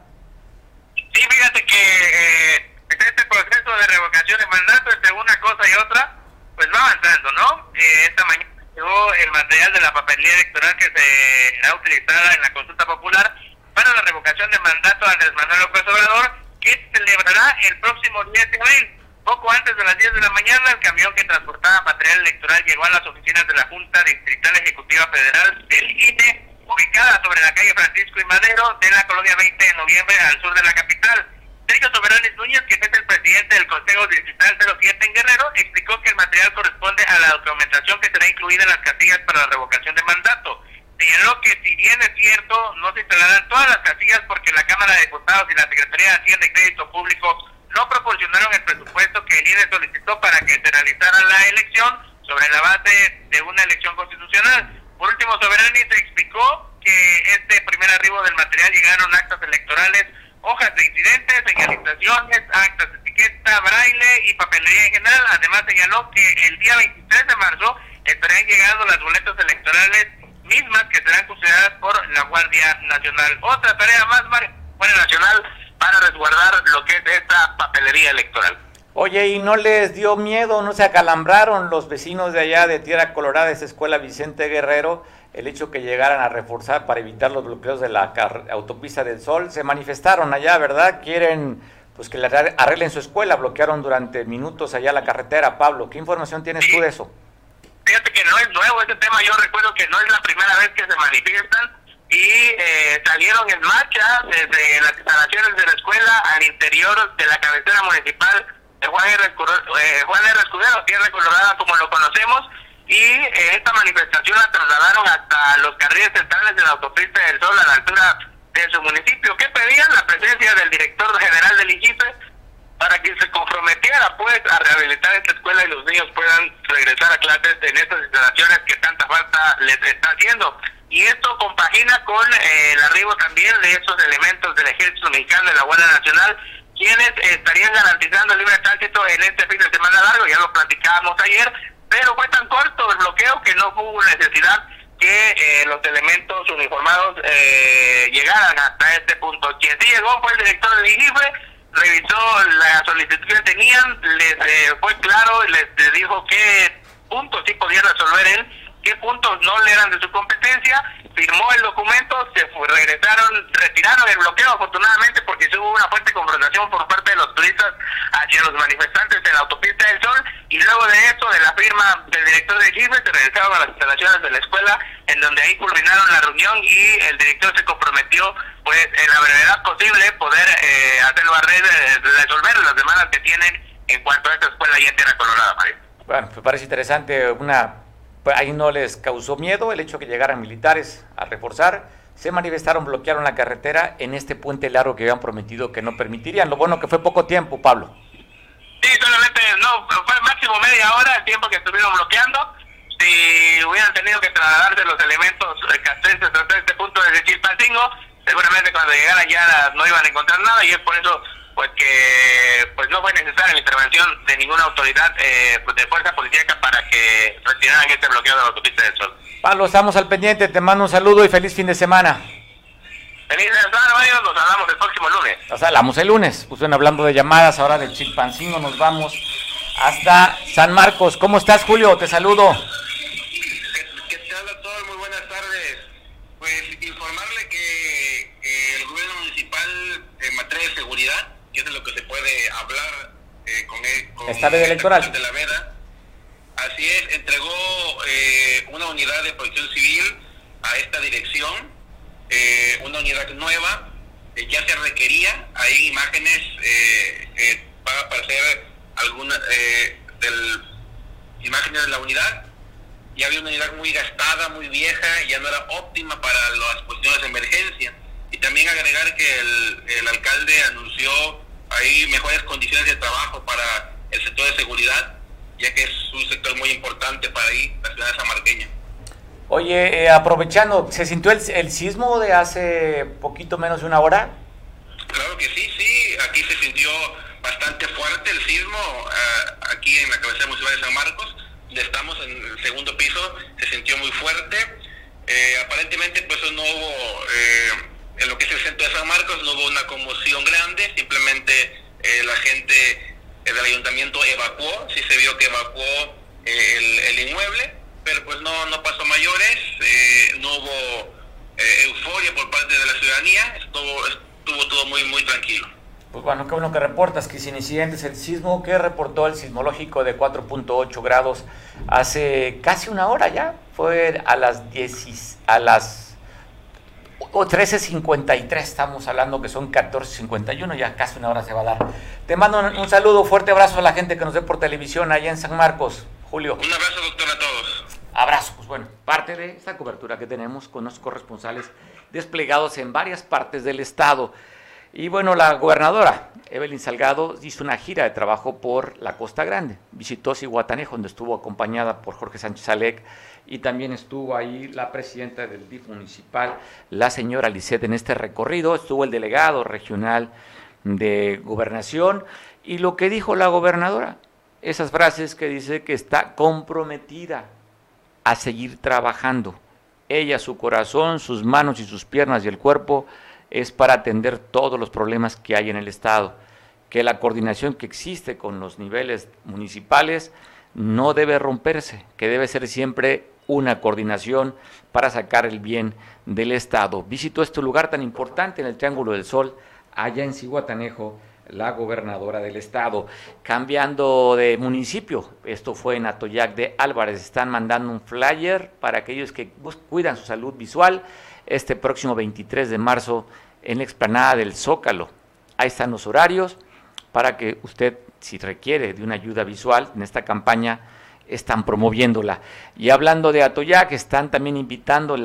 Sí, fíjate que eh, este proceso de revocación de mandato entre una cosa otra, pues va avanzando, ¿no? Eh, esta mañana llegó el material de la papelilla electoral que será utilizada en la consulta popular para la revocación de mandato a Andrés Manuel López Obrador, que se celebrará el próximo 10 de abril. Poco antes de las 10 de la mañana, el camión que transportaba material electoral llegó a las oficinas de la Junta Distrital Ejecutiva Federal del INE, ubicada sobre la calle Francisco y Madero de la colonia 20 de noviembre al sur de la capital. Sergio Soberanes Núñez, que es el presidente del Consejo Distrital 07 en Guerrero, explicó que el material corresponde a la documentación que será incluida en las casillas para la revocación de mandato. Señaló que si bien es cierto, no se instalarán todas las casillas porque la Cámara de Diputados y la Secretaría de Hacienda y Crédito Público no proporcionaron el presupuesto que el INE solicitó para que se realizara la elección sobre la base de una elección constitucional. Por último, Soberani se explicó que este primer arribo del material llegaron actas electorales, hojas de incidentes, señalizaciones, actas de etiqueta, braille y papelería en general. Además, señaló que el día 23 de marzo estarían llegando las boletas electorales mismas que serán consideradas por la Guardia Nacional. Otra tarea más, Guardia Nacional para resguardar lo que es esta papelería electoral. Oye, ¿y no les dio miedo, no se acalambraron los vecinos de allá de Tierra Colorada, esa escuela Vicente Guerrero, el hecho que llegaran a reforzar para evitar los bloqueos de la autopista del Sol? Se manifestaron allá, ¿verdad? Quieren pues que le arreglen su escuela, bloquearon durante minutos allá la carretera. Pablo, ¿qué información tienes tú de eso? Fíjate que no es nuevo este tema, yo recuerdo que no es la primera vez que se manifiestan y eh, salieron en marcha desde las instalaciones de la escuela al interior de la cabecera municipal de Juan R. Eh, Juan R. Escudero, Tierra Colorada como lo conocemos, y esta manifestación la trasladaron hasta los carriles centrales de la autopista del Sol a la altura de su municipio. ¿Qué pedían? La presencia del director general del IGIFE para que se comprometiera pues a rehabilitar esta escuela y los niños puedan regresar a clases en estas instalaciones que tanta falta les está haciendo y esto compagina con eh, el arribo también de esos elementos del ejército mexicano de la Guardia Nacional, quienes estarían garantizando el libre tránsito en este fin de semana largo, ya lo platicábamos ayer, pero fue tan corto el bloqueo que no hubo necesidad que eh, los elementos uniformados eh, llegaran hasta este punto. Quien sí llegó fue el director del IGIFE, revisó la solicitud que tenían, les fue claro, les, les dijo qué puntos sí podía resolver él qué puntos no le eran de su competencia firmó el documento, se fue, regresaron, retiraron el bloqueo afortunadamente porque hubo una fuerte confrontación por parte de los turistas hacia los manifestantes en la autopista del Sol y luego de eso, de la firma del director de GIFE, se regresaron a las instalaciones de la escuela en donde ahí culminaron la reunión y el director se comprometió pues en la brevedad posible poder eh, hacerlo a red, resolver las demandas que tienen en cuanto a esta escuela ahí en Tierra Colorada, Mario. Bueno, me parece interesante una pues, ahí no les causó miedo el hecho que llegaran militares a reforzar. Se manifestaron, bloquearon la carretera en este puente largo que habían prometido que no permitirían. Lo bueno que fue poco tiempo, Pablo. Sí, solamente, no, fue máximo media hora el tiempo que estuvieron bloqueando. Si hubieran tenido que trasladarse los elementos castrenses hasta este punto desde Chilpancingo, seguramente cuando llegaran ya no iban a encontrar nada y es por eso pues que pues no fue necesaria la intervención de ninguna autoridad eh, pues, de fuerza policíaca para que retiraran este bloqueo de la autopista del Sol. Pablo, estamos al pendiente, te mando un saludo y feliz fin de semana. Feliz semana, nos hablamos el próximo lunes. Nos hablamos el lunes, pues bueno, hablando de llamadas, ahora de Chilpancingo nos vamos hasta San Marcos. ¿Cómo estás, Julio? Te saludo. ¿Qué, tal a todos? Muy buenas tardes. Pues informarle que eh, el gobierno municipal en materia de seguridad que es de lo que se puede hablar eh, con, el, con esta vez electoral. de la Veda. Así es, entregó eh, una unidad de protección civil a esta dirección, eh, una unidad nueva, eh, ya se requería, hay imágenes eh, para aparecer algunas del imágenes de la unidad, ya había una unidad muy gastada, muy vieja, ya no era óptima para las cuestiones de emergencia. Y también agregar que el, el alcalde anunció ahí mejores condiciones de trabajo para el sector de seguridad, ya que es un sector muy importante para ahí, la ciudad de Samarqueña. Oye, eh, aprovechando, ¿se sintió el, el, sismo de hace poquito menos de una hora? Claro que sí, sí, aquí se sintió bastante fuerte el sismo, uh, aquí en la cabecera municipal de San Marcos, donde estamos en el segundo piso, se sintió muy fuerte, eh, aparentemente pues no hubo... Eh, en lo que es el centro de San Marcos no hubo una conmoción grande, simplemente eh, la gente eh, del ayuntamiento evacuó, sí se vio que evacuó eh, el, inmueble, pero pues no, no pasó mayores, no hubo euforia por parte de la ciudadanía, estuvo, estuvo todo muy, muy tranquilo. Pues bueno, qué bueno que reportas que sin incidentes el sismo que reportó el sismológico de 4.8 grados hace casi una hora ya, fue a las 10, a las o 13.53, estamos hablando que son 14.51, ya casi una hora se va a dar. Te mando un, un, saludo, fuerte abrazo a la gente que nos ve por televisión allá en San Marcos, Julio. Un abrazo, doctor, a todos. Abrazo, pues bueno, parte de esta cobertura que tenemos con los corresponsales desplegados en varias partes del estado. Y bueno, la gobernadora Evelyn Salgado hizo una gira de trabajo por la Costa Grande. Visitó Cihuatanejo, donde estuvo acompañada por Jorge Sánchez Alec y también estuvo ahí la presidenta del DIF municipal, la señora Lisset, en este recorrido. Estuvo el delegado regional de gobernación y lo que dijo la gobernadora, esas frases que dice que está comprometida a seguir trabajando. Ella, su corazón, sus manos y sus piernas y el cuerpo es para atender todos los problemas que hay en el Estado, que la coordinación que existe con los niveles municipales no debe romperse, que debe ser siempre una coordinación para sacar el bien del Estado. Visitó este lugar tan importante en el Triángulo del Sol, allá en Cihuatanejo, la gobernadora del estado. Cambiando de municipio, esto fue en Atoyac de Álvarez, están mandando un flyer para aquellos que cuidan su salud visual este próximo 23 de marzo en la explanada del Zócalo. Ahí están los horarios para que usted, si requiere de una ayuda visual en esta campaña, están promoviéndola. Y hablando de Atoyac, están también invitando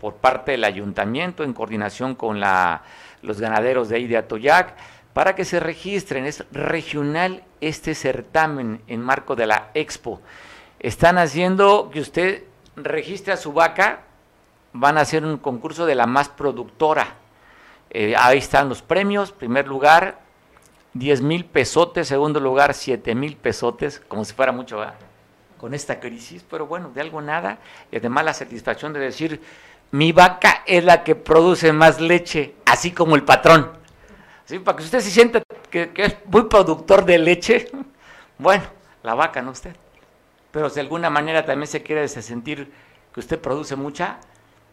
por parte del ayuntamiento en coordinación con la, los ganaderos de ahí de Atoyac para que se registren. Es regional este certamen en marco de la Expo. Están haciendo que usted registre a su vaca van a hacer un concurso de la más productora. Eh, ahí están los premios, primer lugar, 10 mil pesotes, segundo lugar, 7 mil pesotes, como si fuera mucho con esta crisis, pero bueno, de algo nada, y además la satisfacción de decir, mi vaca es la que produce más leche, así como el patrón. ¿Sí? Para que usted se sienta que, que es muy productor de leche, [LAUGHS] bueno, la vaca, no usted. Pero si de alguna manera también se quiere sentir que usted produce mucha,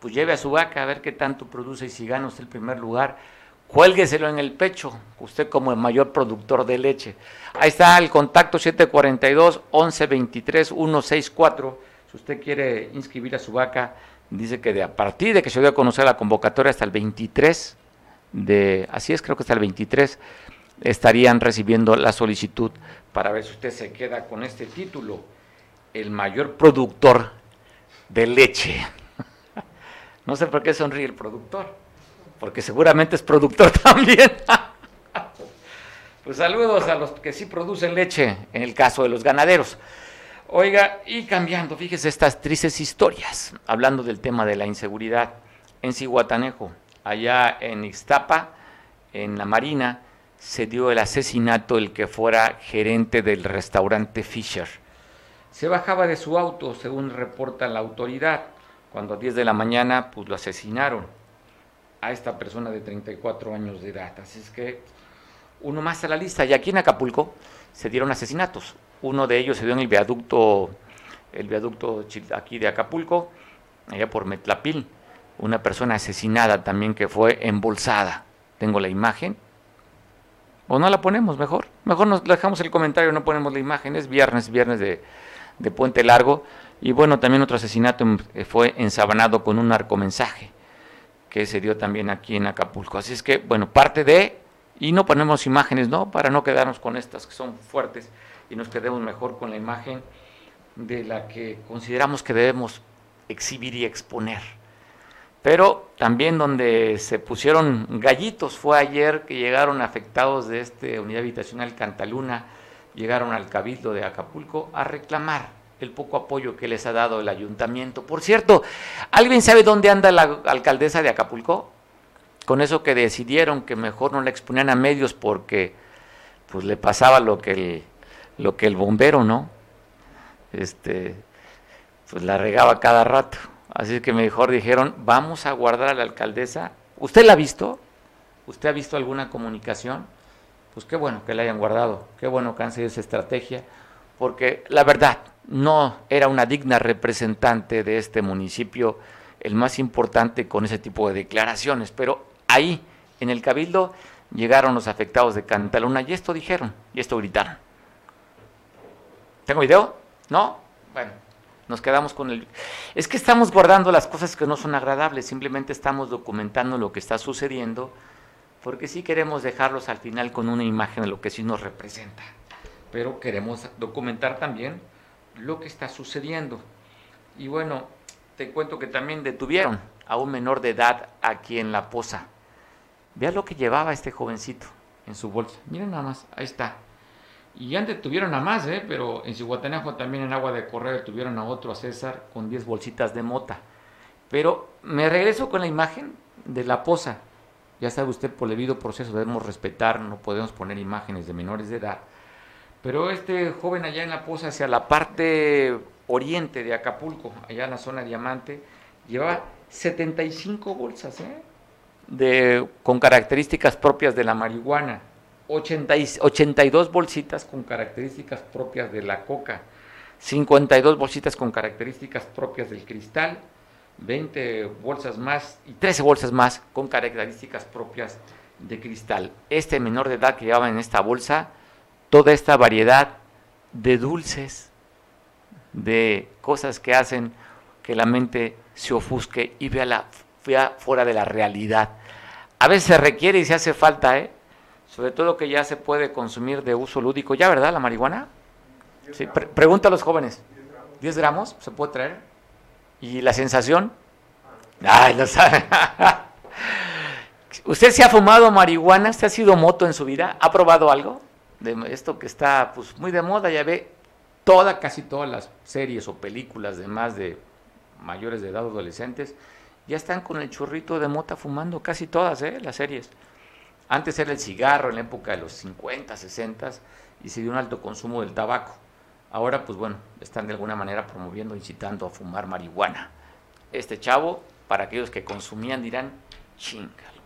pues lleve a su vaca a ver qué tanto produce y si gana usted el primer lugar, cuélgueselo en el pecho, usted como el mayor productor de leche. Ahí está el contacto 742 1123 164. Si usted quiere inscribir a su vaca, dice que de a partir de que se dio a conocer la convocatoria hasta el 23 de, así es, creo que hasta el 23 estarían recibiendo la solicitud para ver si usted se queda con este título, el mayor productor de leche. No sé por qué sonríe el productor, porque seguramente es productor [LAUGHS] también. Pues saludos a los que sí producen leche, en el caso de los ganaderos. Oiga, y cambiando, fíjese estas tristes historias, hablando del tema de la inseguridad. En Cihuatanejo, allá en Ixtapa, en la Marina, se dio el asesinato del que fuera gerente del restaurante Fisher. Se bajaba de su auto, según reporta la autoridad, cuando a 10 de la mañana pues lo asesinaron a esta persona de 34 años de edad. Así es que uno más a la lista. Y aquí en Acapulco se dieron asesinatos. Uno de ellos se dio en el viaducto, el viaducto aquí de Acapulco, allá por Metlapil. Una persona asesinada también que fue embolsada. Tengo la imagen. O no la ponemos mejor. Mejor nos dejamos el comentario, no ponemos la imagen. Es viernes, viernes de, de Puente Largo. Y bueno, también otro asesinato eh, fue ensabanado con un narcomensaje que se dio también aquí en Acapulco. Así es que, bueno, parte de, y no ponemos imágenes, ¿no? Para no quedarnos con estas que son fuertes y nos quedemos mejor con la imagen de la que consideramos que debemos exhibir y exponer. Pero también donde se pusieron gallitos fue ayer que llegaron afectados de esta unidad habitacional Cantaluna, llegaron al Cabildo de Acapulco a reclamar el poco apoyo que les ha dado el ayuntamiento. Por cierto, ¿alguien sabe dónde anda la alcaldesa de Acapulco? Con eso que decidieron que mejor no la exponían a medios porque pues le pasaba lo que el, lo que el bombero, ¿no? Este, pues la regaba cada rato. Así que mejor dijeron, vamos a guardar a la alcaldesa. ¿Usted la ha visto? ¿Usted ha visto alguna comunicación? Pues qué bueno que la hayan guardado, qué bueno que han seguido esa estrategia, porque la verdad no era una digna representante de este municipio, el más importante con ese tipo de declaraciones, pero ahí, en el cabildo, llegaron los afectados de Cantaluna y esto dijeron, y esto gritaron. ¿Tengo video? ¿No? Bueno, nos quedamos con el... Es que estamos guardando las cosas que no son agradables, simplemente estamos documentando lo que está sucediendo, porque sí queremos dejarlos al final con una imagen de lo que sí nos representa, pero queremos documentar también lo que está sucediendo. Y bueno, te cuento que también detuvieron a un menor de edad aquí en La Poza. Vea lo que llevaba este jovencito en su bolsa. Miren nada más, ahí está. Y ya detuvieron a más, ¿eh? pero en Cihuatanejo también en Agua de Correo detuvieron a otro, a César, con 10 bolsitas de mota. Pero me regreso con la imagen de la poza. Ya sabe usted, por debido proceso debemos respetar, no podemos poner imágenes de menores de edad. Pero este joven allá en la poza, hacia la parte oriente de Acapulco, allá en la zona diamante, llevaba 75 bolsas ¿eh? de, con características propias de la marihuana 82 bolsitas con características propias de la coca, 52 bolsitas con características propias del cristal, 20 bolsas más y 13 bolsas más con características propias de cristal. Este menor de edad que llevaba en esta bolsa toda esta variedad de dulces, de cosas que hacen que la mente se ofusque y vea, la, vea fuera de la realidad. A veces se requiere y se hace falta, ¿eh? sobre todo que ya se puede consumir de uso lúdico, ¿ya verdad la marihuana? Sí, pregunta a los jóvenes, ¿10 gramos se puede traer? ¿Y la sensación? Ay, lo sabe. [LAUGHS] ¿Usted se ha fumado marihuana? ¿Usted ha sido moto en su vida? ¿Ha probado algo? De esto que está pues muy de moda, ya ve, toda, casi todas las series o películas de más de mayores de edad adolescentes, ya están con el churrito de mota fumando, casi todas, ¿eh? las series. Antes era el cigarro en la época de los 50, 60 y se dio un alto consumo del tabaco. Ahora, pues bueno, están de alguna manera promoviendo, incitando a fumar marihuana. Este chavo, para aquellos que consumían, dirán, chingalo,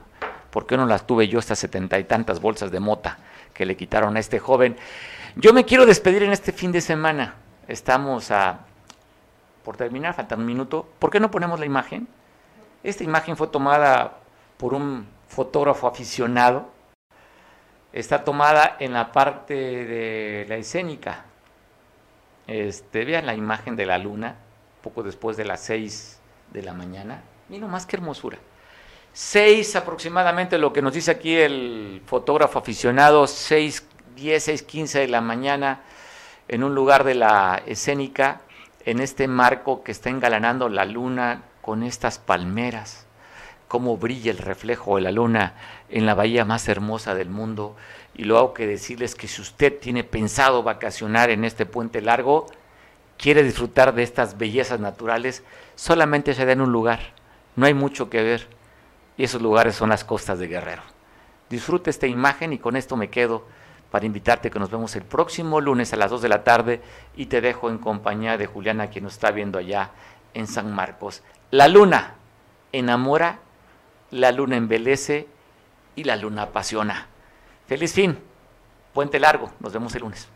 ¿por qué no las tuve yo estas setenta y tantas bolsas de mota que le quitaron a este joven? Yo me quiero despedir en este fin de semana. Estamos a, por terminar, falta un minuto. ¿Por qué no ponemos la imagen? Esta imagen fue tomada por un fotógrafo aficionado. Está tomada en la parte de la escénica. Este, vean la imagen de la luna, poco después de las 6 de la mañana. Mira más que hermosura. 6 aproximadamente, lo que nos dice aquí el fotógrafo aficionado, 6, 10, 6, 15 de la mañana, en un lugar de la escénica, en este marco que está engalanando la luna con estas palmeras, cómo brilla el reflejo de la luna en la bahía más hermosa del mundo. Y luego que decirles que si usted tiene pensado vacacionar en este puente largo, quiere disfrutar de estas bellezas naturales, solamente se da en un lugar. No hay mucho que ver. Y esos lugares son las costas de Guerrero. Disfrute esta imagen y con esto me quedo para invitarte que nos vemos el próximo lunes a las 2 de la tarde y te dejo en compañía de Juliana, quien nos está viendo allá en San Marcos. La luna enamora, la luna embelece y la luna apasiona. Feliz fin, puente largo, nos vemos el lunes.